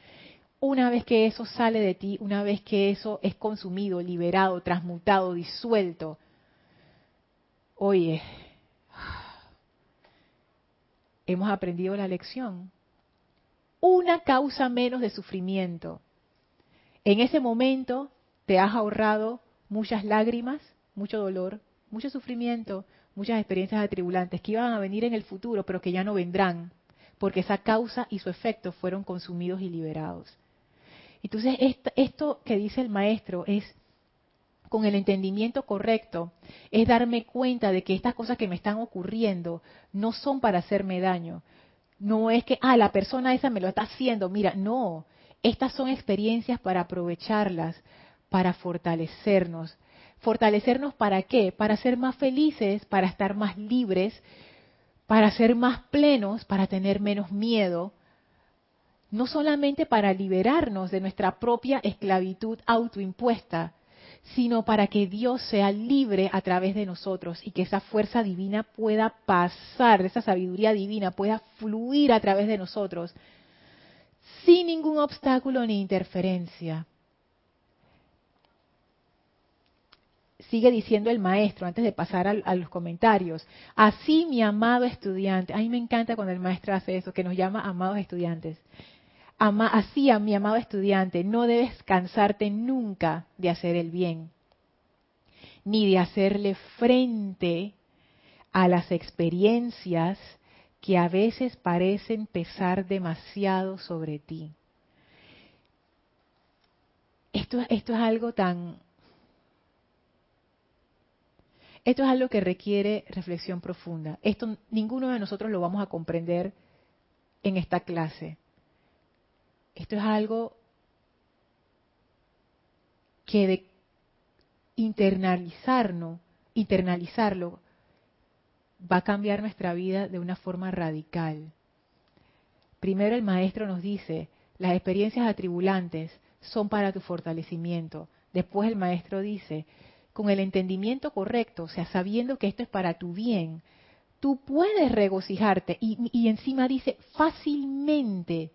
Una vez que eso sale de ti, una vez que eso es consumido, liberado, transmutado, disuelto, oye, hemos aprendido la lección. Una causa menos de sufrimiento. En ese momento te has ahorrado muchas lágrimas, mucho dolor, mucho sufrimiento, muchas experiencias atribulantes que iban a venir en el futuro, pero que ya no vendrán, porque esa causa y su efecto fueron consumidos y liberados. Entonces, esto, que dice el maestro es, con el entendimiento correcto, es darme cuenta de que estas cosas que me están ocurriendo no son para hacerme daño. No es que, ah, la persona esa me lo está haciendo. Mira, no. Estas son experiencias para aprovecharlas, para fortalecernos, ¿Fortalecernos para qué? Para ser más felices, para estar más libres, para ser más plenos, para tener menos miedo. No solamente para liberarnos de nuestra propia esclavitud autoimpuesta, sino para que Dios sea libre a través de nosotros y que esa fuerza divina pueda pasar, esa sabiduría divina pueda fluir a través de nosotros sin ningún obstáculo ni interferencia. Sigue diciendo el maestro antes de pasar a, los comentarios. Así mi amado estudiante, a mí me encanta cuando el maestro hace eso, que nos llama amados estudiantes. así a mi amado estudiante, no debes cansarte nunca de hacer el bien, ni de hacerle frente a las experiencias que a veces parecen pesar demasiado sobre ti. Esto, esto es algo tan, Esto es algo que requiere reflexión profunda. Esto ninguno de nosotros lo vamos a comprender en esta clase. Esto es algo que de internalizarnos, internalizarlo, va a cambiar nuestra vida de una forma radical. Primero el maestro nos dice, las experiencias atribulantes son para tu fortalecimiento. Después el maestro dice, con el entendimiento correcto, o sea, sabiendo que esto es para tu bien, tú puedes regocijarte y, encima dice fácilmente,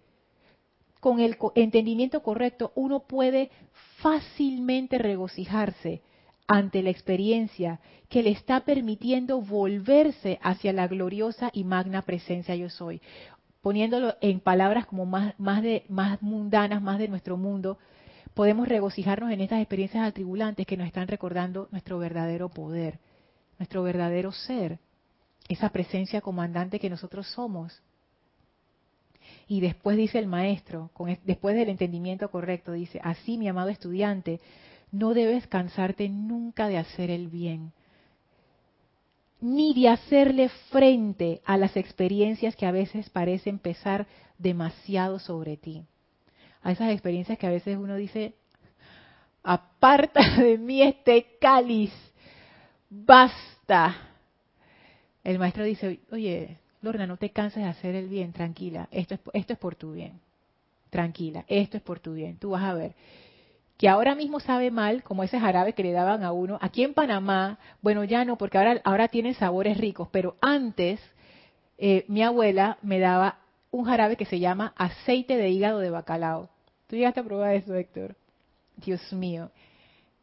con el entendimiento correcto, uno puede fácilmente regocijarse ante la experiencia que le está permitiendo volverse hacia la gloriosa y magna presencia yo soy. Poniéndolo en palabras como más, más, de, más mundanas, más de nuestro mundo, podemos regocijarnos en estas experiencias atribulantes que nos están recordando nuestro verdadero poder, nuestro verdadero ser, esa presencia comandante que nosotros somos. Y después dice el maestro, después del entendimiento correcto, dice, así mi amado estudiante, no debes cansarte nunca de hacer el bien, ni de hacerle frente a las experiencias que a veces parecen pesar demasiado sobre ti a esas experiencias que a veces uno dice, aparta de mí este cáliz, basta. El maestro dice, oye, Lorna, no te canses de hacer el bien, tranquila, esto es, esto es por tu bien, tranquila, esto es por tu bien, tú vas a ver. Que ahora mismo sabe mal, como ese jarabe que le daban a uno. Aquí en Panamá, bueno, ya no, porque ahora, ahora tienen sabores ricos, pero antes eh, mi abuela me daba un jarabe que se llama aceite de hígado de bacalao. Tú llegaste a probar eso, Héctor. Dios mío.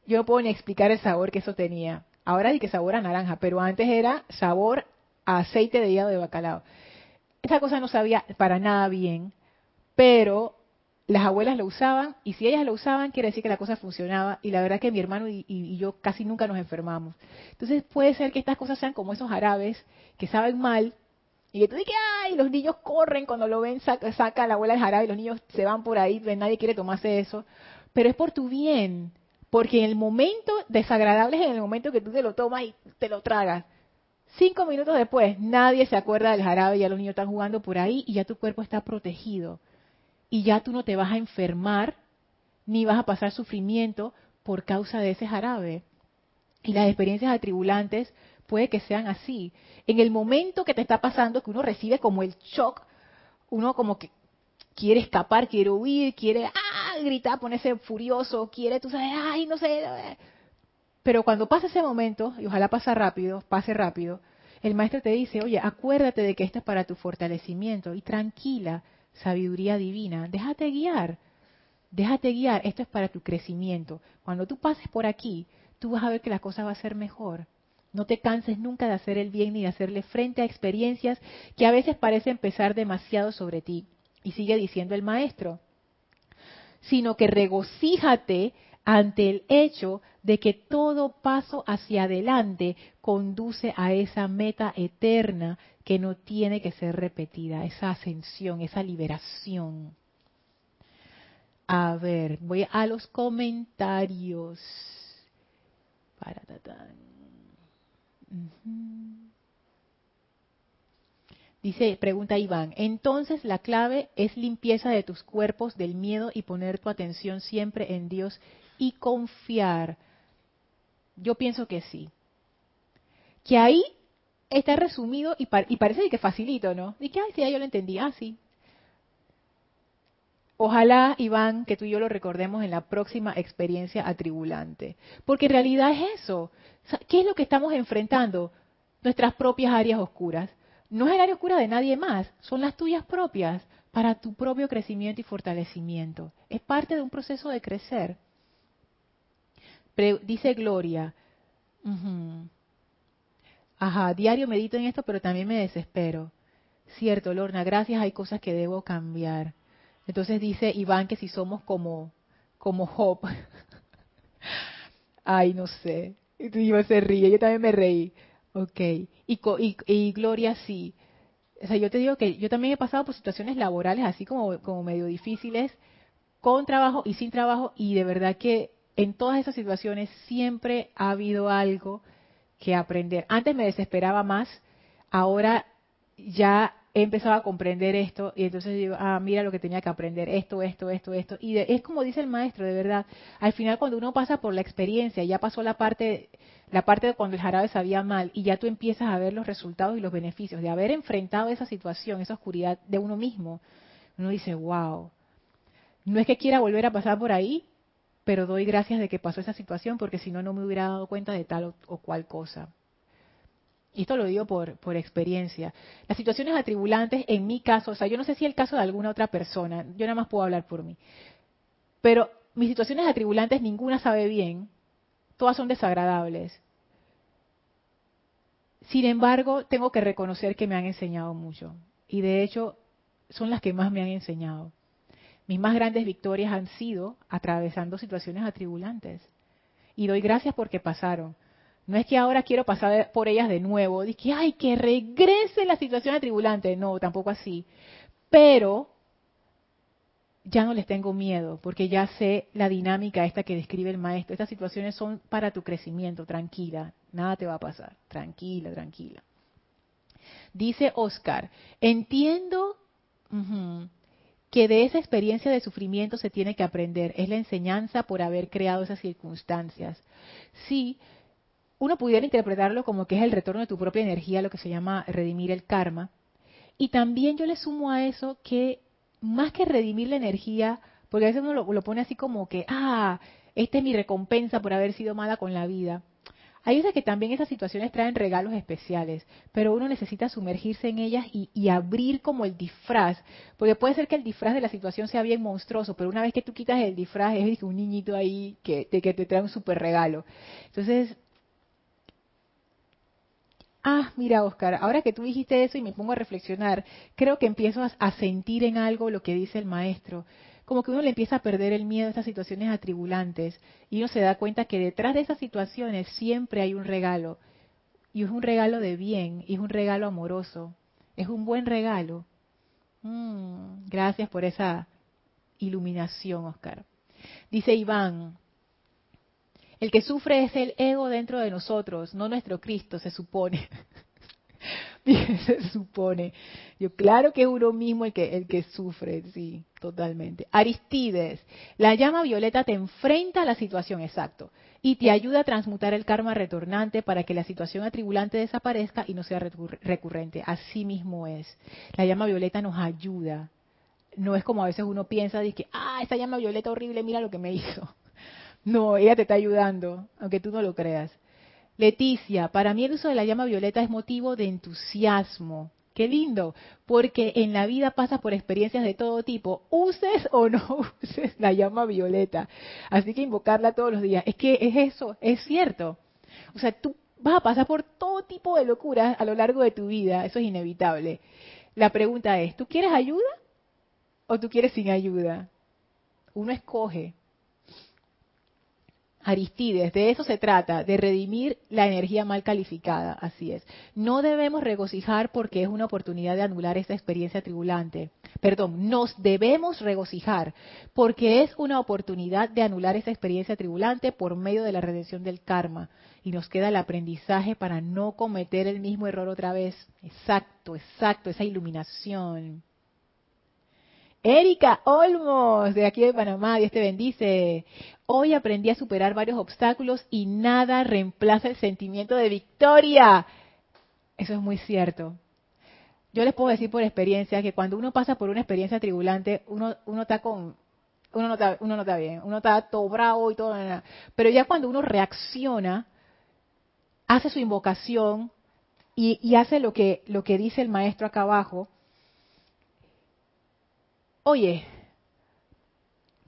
Yo no puedo ni explicar el sabor que eso tenía. Ahora di que sabor a naranja, pero antes era sabor a aceite de hígado de bacalao. Esa cosa no sabía para nada bien, pero las abuelas lo usaban y si ellas lo usaban quiere decir que la cosa funcionaba y la verdad que mi hermano y, y, yo casi nunca nos enfermamos. Entonces puede ser que estas cosas sean como esos árabes que saben mal, Y que tú dices, ay, los niños corren cuando lo ven, saca, la abuela del jarabe y los niños se van por ahí, nadie quiere tomarse eso. Pero es por tu bien, porque en el momento desagradable es en el momento que tú te lo tomas y te lo tragas. Cinco minutos después, nadie se acuerda del jarabe, ya los niños están jugando por ahí y ya tu cuerpo está protegido. Y ya tú no te vas a enfermar ni vas a pasar sufrimiento por causa de ese jarabe. Y las experiencias atribulantes puede que sean así. En el momento que te está pasando, que uno recibe como el shock, uno como que quiere escapar, quiere huir, quiere ah, gritar, ponerse furioso, quiere, tú sabes, ay, no sé. Pero cuando pasa ese momento, y ojalá pase rápido, pase rápido, el maestro te dice, oye, acuérdate de que esto es para tu fortalecimiento y tranquila, sabiduría divina, déjate guiar, déjate guiar, esto es para tu crecimiento. Cuando tú pases por aquí, tú vas a ver que la cosa va a ser mejor. No te canses nunca de hacer el bien ni de hacerle frente a experiencias que a veces parecen pesar demasiado sobre ti. Y sigue diciendo el maestro, sino que regocíjate ante el hecho de que todo paso hacia adelante conduce a esa meta eterna que no tiene que ser repetida, esa ascensión, esa liberación. A ver, voy a los comentarios. Para Dice, pregunta Iván, entonces la clave es limpieza de tus cuerpos del miedo y poner tu atención siempre en Dios y confiar. Yo pienso que sí. Que ahí está resumido y, parece que facilito, ¿no? Y que, ay, sí, yo lo entendí. Ah, sí. Ojalá, Iván, que tú y yo lo recordemos en la próxima experiencia atribulante. Porque en realidad es eso. ¿Qué es lo que estamos enfrentando? Nuestras propias áreas oscuras. No es el área oscura de nadie más, son las tuyas propias para tu propio crecimiento y fortalecimiento. Es parte de un proceso de crecer. dice Gloria, ajá, diario medito en esto, pero también me desespero. Cierto, Lorna, gracias, hay cosas que debo cambiar. Entonces dice Iván que si somos como, como Job. Ay, no sé. Y se ríe, yo también me reí. Ok. Y, y, Gloria sí. O sea, yo te digo que yo también he pasado por situaciones laborales así como, como medio difíciles, con trabajo y sin trabajo, y de verdad que en todas esas situaciones siempre ha habido algo que aprender. Antes me desesperaba más, ahora ya he empezado a comprender esto y entonces digo, ah, mira lo que tenía que aprender, esto, esto, esto, esto. Y es como dice el maestro, de verdad, al final cuando uno pasa por la experiencia, ya pasó la parte, la parte de cuando el jarabe sabía mal y ya tú empiezas a ver los resultados y los beneficios de haber enfrentado esa situación, esa oscuridad de uno mismo, uno dice, wow, no es que quiera volver a pasar por ahí, pero doy gracias de que pasó esa situación porque si no, no me hubiera dado cuenta de tal o cual cosa. Y esto lo digo por, experiencia. Las situaciones atribulantes, en mi caso, o sea, yo no sé si el caso de alguna otra persona, yo nada más puedo hablar por mí. Pero mis situaciones atribulantes, ninguna sabe bien, todas son desagradables. Sin embargo, tengo que reconocer que me han enseñado mucho. Y de hecho, son las que más me han enseñado. Mis más grandes victorias han sido atravesando situaciones atribulantes. Y doy gracias porque pasaron no es que ahora quiero pasar por ellas de nuevo, de que, ay, que regrese la situación atribulante. No, tampoco así. Pero ya no les tengo miedo, porque ya sé la dinámica esta que describe el maestro. Estas situaciones son para tu crecimiento, tranquila, nada te va a pasar, tranquila, tranquila. Dice Oscar, entiendo que de esa experiencia de sufrimiento se tiene que aprender, es la enseñanza por haber creado esas circunstancias. Sí, uno pudiera interpretarlo como que es el retorno de tu propia energía, lo que se llama redimir el karma. Y también yo le sumo a eso que más que redimir la energía, porque a veces uno lo, pone así como que, ah, esta es mi recompensa por haber sido mala con la vida. Hay veces que también esas situaciones traen regalos especiales, pero uno necesita sumergirse en ellas y, abrir como el disfraz, porque puede ser que el disfraz de la situación sea bien monstruoso, pero una vez que tú quitas el disfraz es un niñito ahí que, que te trae un super regalo. Entonces, ah, mira Oscar, ahora que tú dijiste eso y me pongo a reflexionar, creo que empiezo a, sentir en algo lo que dice el maestro. Como que uno le empieza a perder el miedo a esas situaciones atribulantes y uno se da cuenta que detrás de esas situaciones siempre hay un regalo. Y es un regalo de bien, y es un regalo amoroso. Es un buen regalo. Mm, gracias por esa iluminación, Oscar. Dice Iván, el que sufre es el ego dentro de nosotros, no nuestro Cristo, se supone. se supone. Yo, claro que es uno mismo el que, el que sufre, sí, totalmente. Aristides, la llama violeta te enfrenta a la situación, exacto, y te ayuda a transmutar el karma retornante para que la situación atribulante desaparezca y no sea recurrente. Así mismo es. La llama violeta nos ayuda. No es como a veces uno piensa de que, ah, esta llama violeta horrible, mira lo que me hizo. No, ella te está ayudando, aunque tú no lo creas. Leticia, para mí el uso de la llama violeta es motivo de entusiasmo. Qué lindo, porque en la vida pasas por experiencias de todo tipo, uses o no uses la llama violeta. Así que invocarla todos los días. Es que es eso, es cierto. O sea, tú vas a pasar por todo tipo de locuras a lo largo de tu vida, eso es inevitable. La pregunta es, ¿tú quieres ayuda o tú quieres sin ayuda? Uno escoge. Aristides, de eso se trata, de redimir la energía mal calificada, así es. No debemos regocijar porque es una oportunidad de anular esta experiencia tribulante. Perdón, nos debemos regocijar porque es una oportunidad de anular esta experiencia tribulante por medio de la redención del karma. Y nos queda el aprendizaje para no cometer el mismo error otra vez. Exacto, exacto, esa iluminación. Erika Olmos, de aquí de Panamá, Dios te bendice. Hoy aprendí a superar varios obstáculos y nada reemplaza el sentimiento de victoria. Eso es muy cierto. Yo les puedo decir por experiencia que cuando uno pasa por una experiencia tribulante, uno, uno está con, uno no está, uno no está bien, uno está todo bravo y todo, pero ya cuando uno reacciona, hace su invocación y, y hace lo que, lo que dice el maestro acá abajo, oye,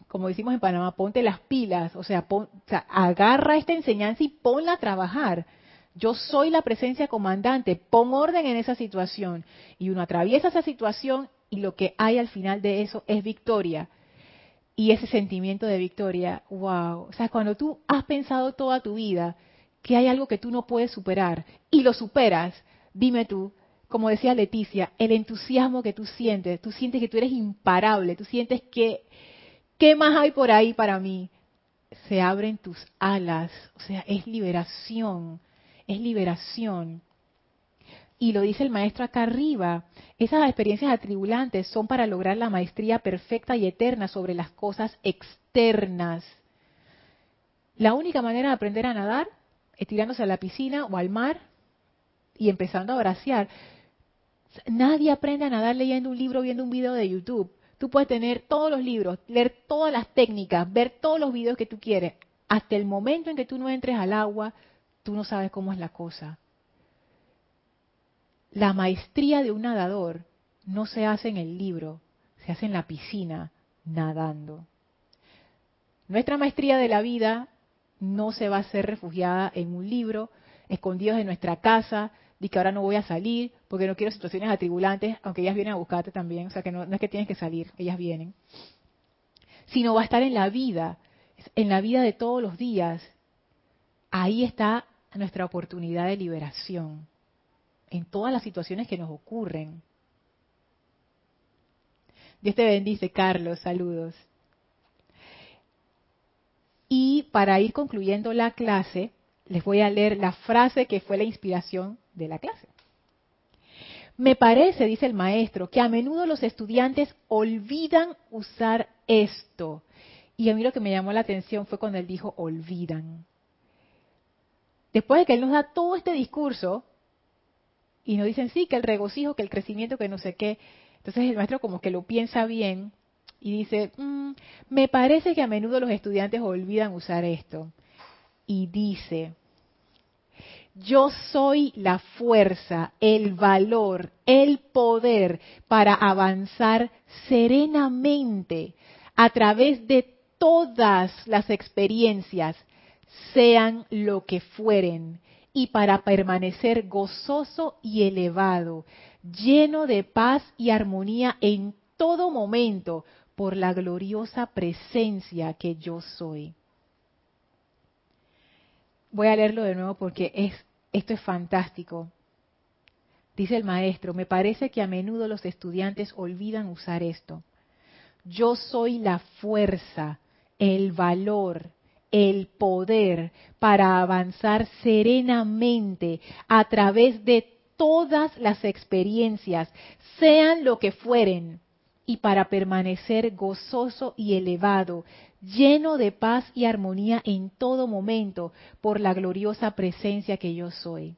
como decimos en Panamá, ponte las pilas, o sea, agarra esta enseñanza y ponla a trabajar. Yo soy la presencia comandante, pon orden en esa situación. Y uno atraviesa esa situación y lo que hay al final de eso es victoria. Y ese sentimiento de victoria, wow. O sea, cuando tú has pensado toda tu vida que hay algo que tú no puedes superar y lo superas, dime tú, como decía Leticia, el entusiasmo que tú sientes, tú sientes que tú eres imparable, tú sientes que, ¿qué más hay por ahí para mí? Se abren tus alas, o sea, es liberación, es liberación. Y lo dice el maestro acá arriba, esas experiencias atribulantes son para lograr la maestría perfecta y eterna sobre las cosas externas. La única manera de aprender a nadar es tirándose a la piscina o al mar y empezando a bracear. Nadie aprende a nadar leyendo un libro, viendo un video de YouTube. Tú puedes tener todos los libros, leer todas las técnicas, ver todos los videos que tú quieres. Hasta el momento en que tú no entres al agua, tú no sabes cómo es la cosa. La maestría de un nadador no se hace en el libro, se hace en la piscina, nadando. Nuestra maestría de la vida no se va a hacer refugiada en un libro, escondidos en nuestra casa, de que ahora no voy a salir porque no quiero situaciones atribulantes, aunque ellas vienen a buscarte también, o sea que no, es que tienes que salir, ellas vienen, sino va a estar en la vida, en la vida de todos los días. Ahí está nuestra oportunidad de liberación, en todas las situaciones que nos ocurren. Dios te bendice, Carlos, saludos. Y para ir concluyendo la clase, les voy a leer la frase que fue la inspiración de la clase. Me parece, dice el maestro, que a menudo los estudiantes olvidan usar esto. Y a mí lo que me llamó la atención fue cuando él dijo olvidan. Después de que él nos da todo este discurso y nos dicen sí, que el regocijo, que el crecimiento, que no sé qué. Entonces el maestro como que lo piensa bien y dice, mm, me parece que a menudo los estudiantes olvidan usar esto. Y dice, yo soy la fuerza, el valor, el poder para avanzar serenamente a través de todas las experiencias, sean lo que fueren, y para permanecer gozoso y elevado, lleno de paz y armonía en todo momento por la gloriosa presencia que yo soy. Voy a leerlo de nuevo porque es, esto es fantástico. Dice el maestro, me parece que a menudo los estudiantes olvidan usar esto. Yo soy la fuerza, el valor, el poder para avanzar serenamente a través de todas las experiencias, sean lo que fueren, y para permanecer gozoso y elevado, lleno de paz y armonía en todo momento por la gloriosa presencia que yo soy.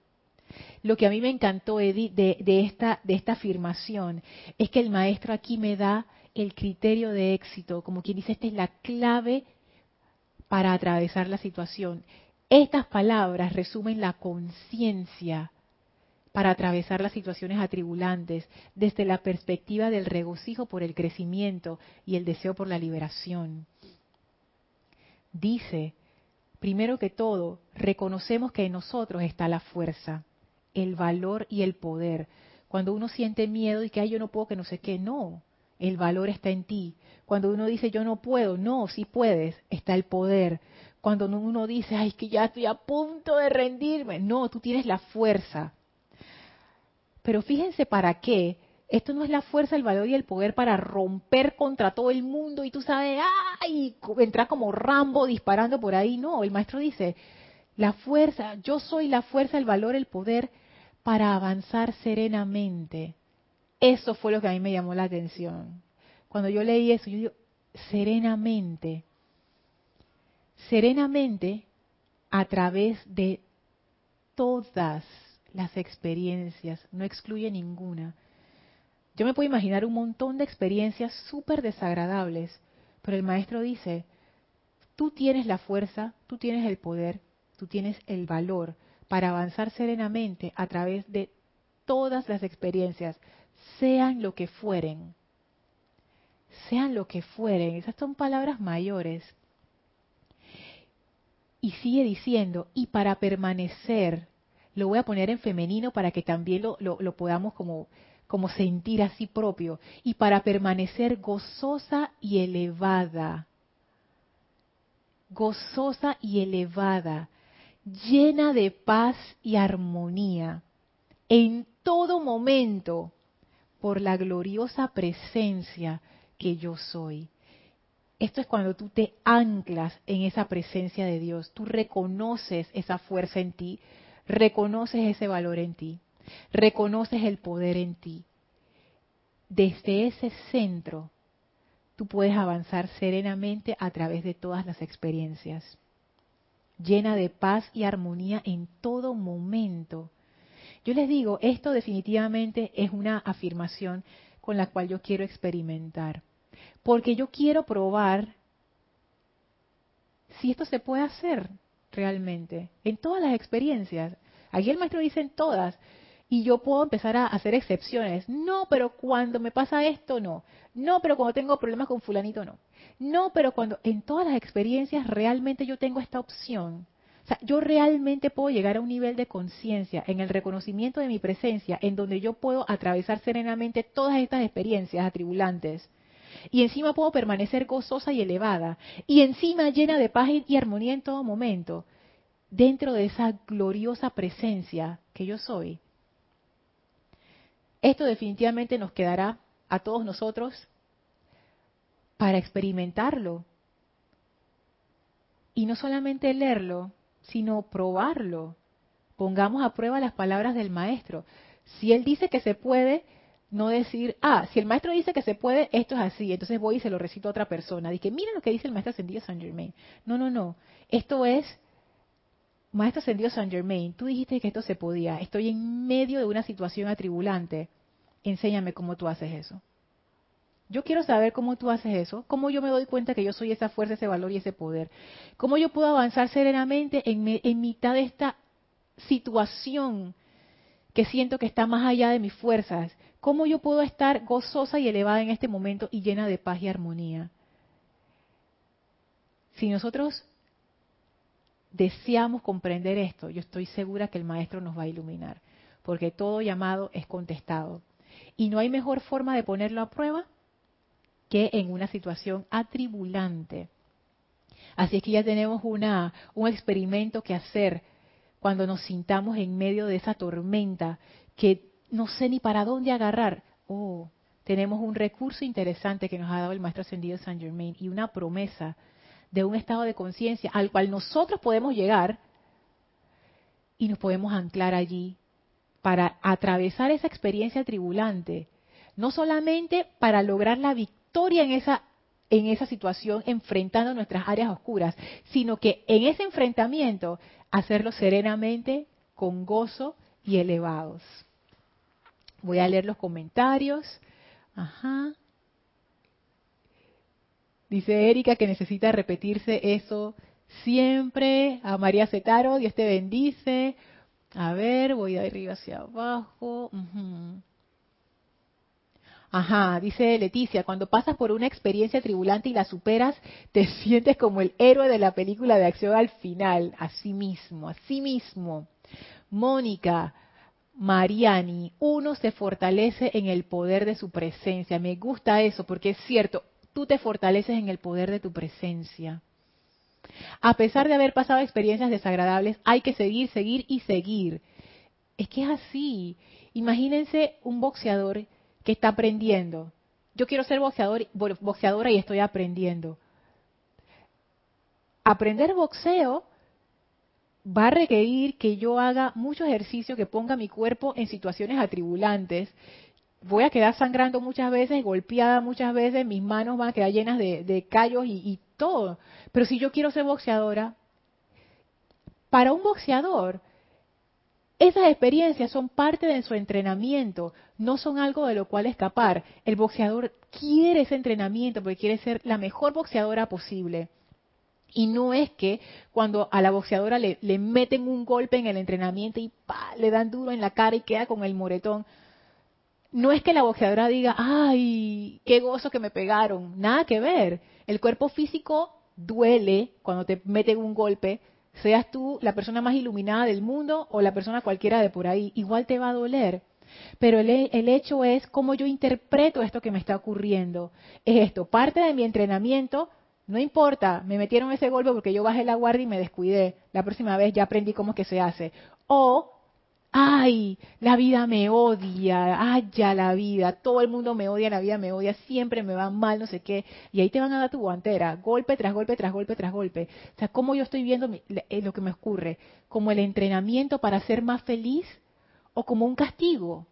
Lo que a mí me encantó, Edith, de, esta, de esta afirmación es que el maestro aquí me da el criterio de éxito, como quien dice, esta es la clave para atravesar la situación. Estas palabras resumen la conciencia para atravesar las situaciones atribulantes desde la perspectiva del regocijo por el crecimiento y el deseo por la liberación. Dice, primero que todo, reconocemos que en nosotros está la fuerza, el valor y el poder. Cuando uno siente miedo y que Ay, yo no puedo, que no sé qué, no, el valor está en ti. Cuando uno dice yo no puedo, no, sí puedes, está el poder. Cuando uno dice, ay, que ya estoy a punto de rendirme, no, tú tienes la fuerza. Pero fíjense para qué. Esto no es la fuerza, el valor y el poder para romper contra todo el mundo y tú sabes, ¡ay! Entrar como Rambo disparando por ahí. No, el maestro dice, la fuerza, yo soy la fuerza, el valor, el poder para avanzar serenamente. Eso fue lo que a mí me llamó la atención. Cuando yo leí eso, yo digo, serenamente. Serenamente a través de todas las experiencias, no excluye ninguna. Yo me puedo imaginar un montón de experiencias súper desagradables, pero el maestro dice, tú tienes la fuerza, tú tienes el poder, tú tienes el valor para avanzar serenamente a través de todas las experiencias, sean lo que fueren. Sean lo que fueren. Esas son palabras mayores. Y sigue diciendo, y para permanecer lo voy a poner en femenino para que también lo, podamos como, como sentir así propio. Y para permanecer gozosa y elevada. Gozosa y elevada. Llena de paz y armonía. En todo momento. Por la gloriosa presencia que yo soy. Esto es cuando tú te anclas en esa presencia de Dios, tú reconoces esa fuerza en ti, reconoces ese valor en ti, reconoces el poder en ti. Desde ese centro, tú puedes avanzar serenamente a través de todas las experiencias, llena de paz y armonía en todo momento. Yo les digo, esto definitivamente es una afirmación con la cual yo quiero experimentar, porque yo quiero probar si esto se puede hacer realmente, en todas las experiencias. Aquí el maestro dice en todas, y yo puedo empezar a hacer excepciones. No, pero cuando me pasa esto, no. No, pero cuando tengo problemas con fulanito, no. No, pero cuando en todas las experiencias realmente yo tengo esta opción. O sea, yo realmente puedo llegar a un nivel de conciencia en el reconocimiento de mi presencia, en donde yo puedo atravesar serenamente todas estas experiencias atribulantes. Y encima puedo permanecer gozosa y elevada. Y encima llena de paz y armonía en todo momento dentro de esa gloriosa presencia que yo soy. Esto definitivamente nos quedará a todos nosotros para experimentarlo. Y no solamente leerlo, sino probarlo. Pongamos a prueba las palabras del maestro. Si él dice que se puede, no decir, ah, si el maestro dice que se puede, esto es así, entonces voy y se lo recito a otra persona. Dice, mira lo que dice el maestro ascendido San Germain. No, no, no. Esto es Maestro Ascendido San Germain, tú dijiste que esto se podía. Estoy en medio de una situación atribulante. Enséñame cómo tú haces eso. Yo quiero saber cómo tú haces eso, cómo yo me doy cuenta que yo soy esa fuerza, ese valor y ese poder. Cómo yo puedo avanzar serenamente en, en mitad de esta situación que siento que está más allá de mis fuerzas. Cómo yo puedo estar gozosa y elevada en este momento y llena de paz y armonía. Si nosotros deseamos comprender esto, yo estoy segura que el maestro nos va a iluminar, porque todo llamado es contestado. Y no hay mejor forma de ponerlo a prueba que en una situación atribulante. Así es que ya tenemos una, un experimento que hacer cuando nos sintamos en medio de esa tormenta que no sé ni para dónde agarrar. Oh, tenemos un recurso interesante que nos ha dado el Maestro Ascendido San Germain y una promesa de un estado de conciencia al cual nosotros podemos llegar y nos podemos anclar allí para atravesar esa experiencia tribulante, no solamente para lograr la victoria en esa en esa situación enfrentando nuestras áreas oscuras, sino que en ese enfrentamiento hacerlo serenamente, con gozo y elevados. Voy a leer los comentarios. Ajá. Dice Erika que necesita repetirse eso siempre. A María Cetaro, Dios te bendice. A ver, voy de arriba hacia abajo. Ajá, dice Leticia, cuando pasas por una experiencia tribulante y la superas, te sientes como el héroe de la película de acción al final. Así mismo, así mismo. Mónica, Mariani, uno se fortalece en el poder de su presencia. Me gusta eso porque es cierto, tú te fortaleces en el poder de tu presencia. A pesar de haber pasado experiencias desagradables, hay que seguir, seguir y seguir. Es que es así. Imagínense un boxeador que está aprendiendo. Yo quiero ser boxeador, boxeadora y estoy aprendiendo. Aprender boxeo va a requerir que yo haga mucho ejercicio, que ponga mi cuerpo en situaciones atribulantes. Voy a quedar sangrando muchas veces, golpeada muchas veces, mis manos van a quedar llenas de, callos y, y todo. Pero si yo quiero ser boxeadora, para un boxeador, esas experiencias son parte de su entrenamiento, no son algo de lo cual escapar. El boxeador quiere ese entrenamiento porque quiere ser la mejor boxeadora posible. Y no es que cuando a la boxeadora le, meten un golpe en el entrenamiento y le dan duro en la cara y queda con el moretón. No es que la boxeadora diga, ay, qué gozo que me pegaron. Nada que ver. El cuerpo físico duele cuando te meten un golpe, seas tú la persona más iluminada del mundo o la persona cualquiera de por ahí, igual te va a doler. Pero el, el, hecho es cómo yo interpreto esto que me está ocurriendo. Es esto, parte de mi entrenamiento, no importa, me metieron ese golpe porque yo bajé la guardia y me descuidé. La próxima vez ya aprendí cómo es que se hace. O ay, la vida me odia, ay, ya la vida, todo el mundo me odia, la vida me odia, siempre me va mal, no sé qué, y ahí te van a dar tu guantera, golpe tras golpe, tras golpe, tras golpe. O sea, ¿cómo yo estoy viendo eh, lo que me ocurre? ¿Como el entrenamiento para ser más feliz o como un castigo?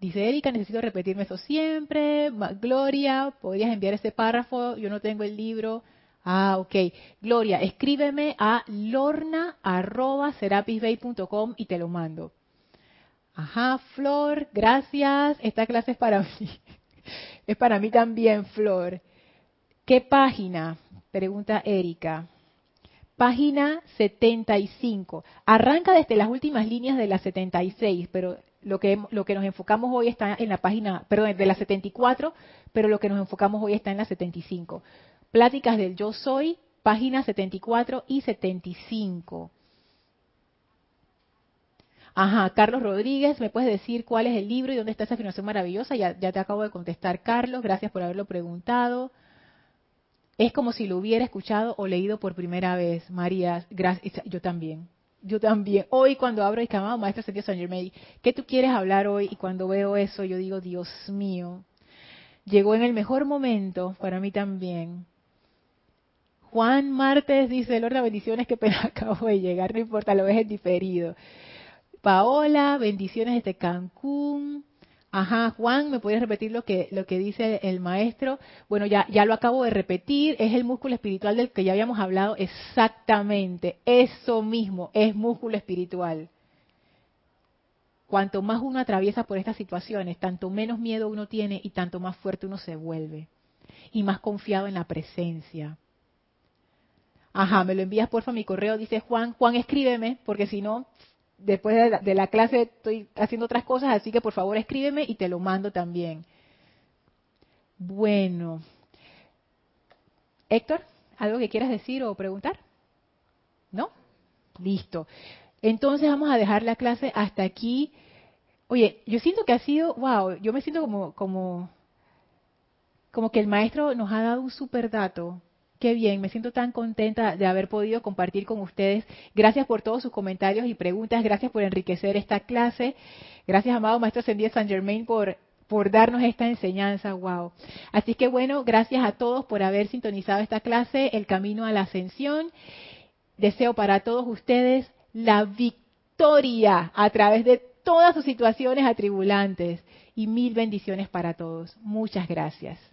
Dice Erika, necesito repetirme eso siempre. Gloria, podrías enviar ese párrafo, yo no tengo el libro. Ah, ok. Gloria, escríbeme a lorna.serapisbay.com y te lo mando. Ajá, Flor, gracias. Esta clase es para mí. Es para mí también, Flor. ¿Qué página? Pregunta Erika. Página 75. Arranca desde las últimas líneas de la 76, pero lo que, lo que nos enfocamos hoy está en la página, perdón, de la 74, pero lo que nos enfocamos hoy está en la 75. Pláticas del Yo Soy, páginas 74 y 75. Ajá, Carlos Rodríguez, ¿me puedes decir cuál es el libro y dónde está esa afirmación maravillosa? Ya, ya te acabo de contestar, Carlos, gracias por haberlo preguntado. Es como si lo hubiera escuchado o leído por primera vez. María, gracias. Yo también. Yo también. Hoy cuando abro el camado, Maestro Sergio San Germain, ¿qué tú quieres hablar hoy? Y cuando veo eso, yo digo, Dios mío, llegó en el mejor momento para mí también. Juan Martes dice, Lorda, bendiciones, que pena acabo de llegar, no importa, lo ves en diferido. Paola, bendiciones desde Cancún. Ajá, Juan, ¿me puedes repetir lo que, lo que dice el maestro? Bueno, ya, ya lo acabo de repetir, es el músculo espiritual del que ya habíamos hablado exactamente, eso mismo, es músculo espiritual. Cuanto más uno atraviesa por estas situaciones, tanto menos miedo uno tiene y tanto más fuerte uno se vuelve y más confiado en la presencia. Ajá, me lo envías porfa a mi correo, dice Juan. Juan, escríbeme, porque si no, después de la, clase estoy haciendo otras cosas, así que por favor escríbeme y te lo mando también. Bueno. Héctor, ¿algo que quieras decir o preguntar? ¿No? Listo. Entonces vamos a dejar la clase hasta aquí. Oye, yo siento que ha sido, wow, yo me siento como, como, como que el maestro nos ha dado un super dato Qué bien, me siento tan contenta de haber podido compartir con ustedes. Gracias por todos sus comentarios y preguntas, gracias por enriquecer esta clase. Gracias, amado Maestro Ascendido San Germain, por, por darnos esta enseñanza. Wow. Así que bueno, gracias a todos por haber sintonizado esta clase, El Camino a la Ascensión. Deseo para todos ustedes la victoria a través de todas sus situaciones atribulantes y mil bendiciones para todos. Muchas gracias.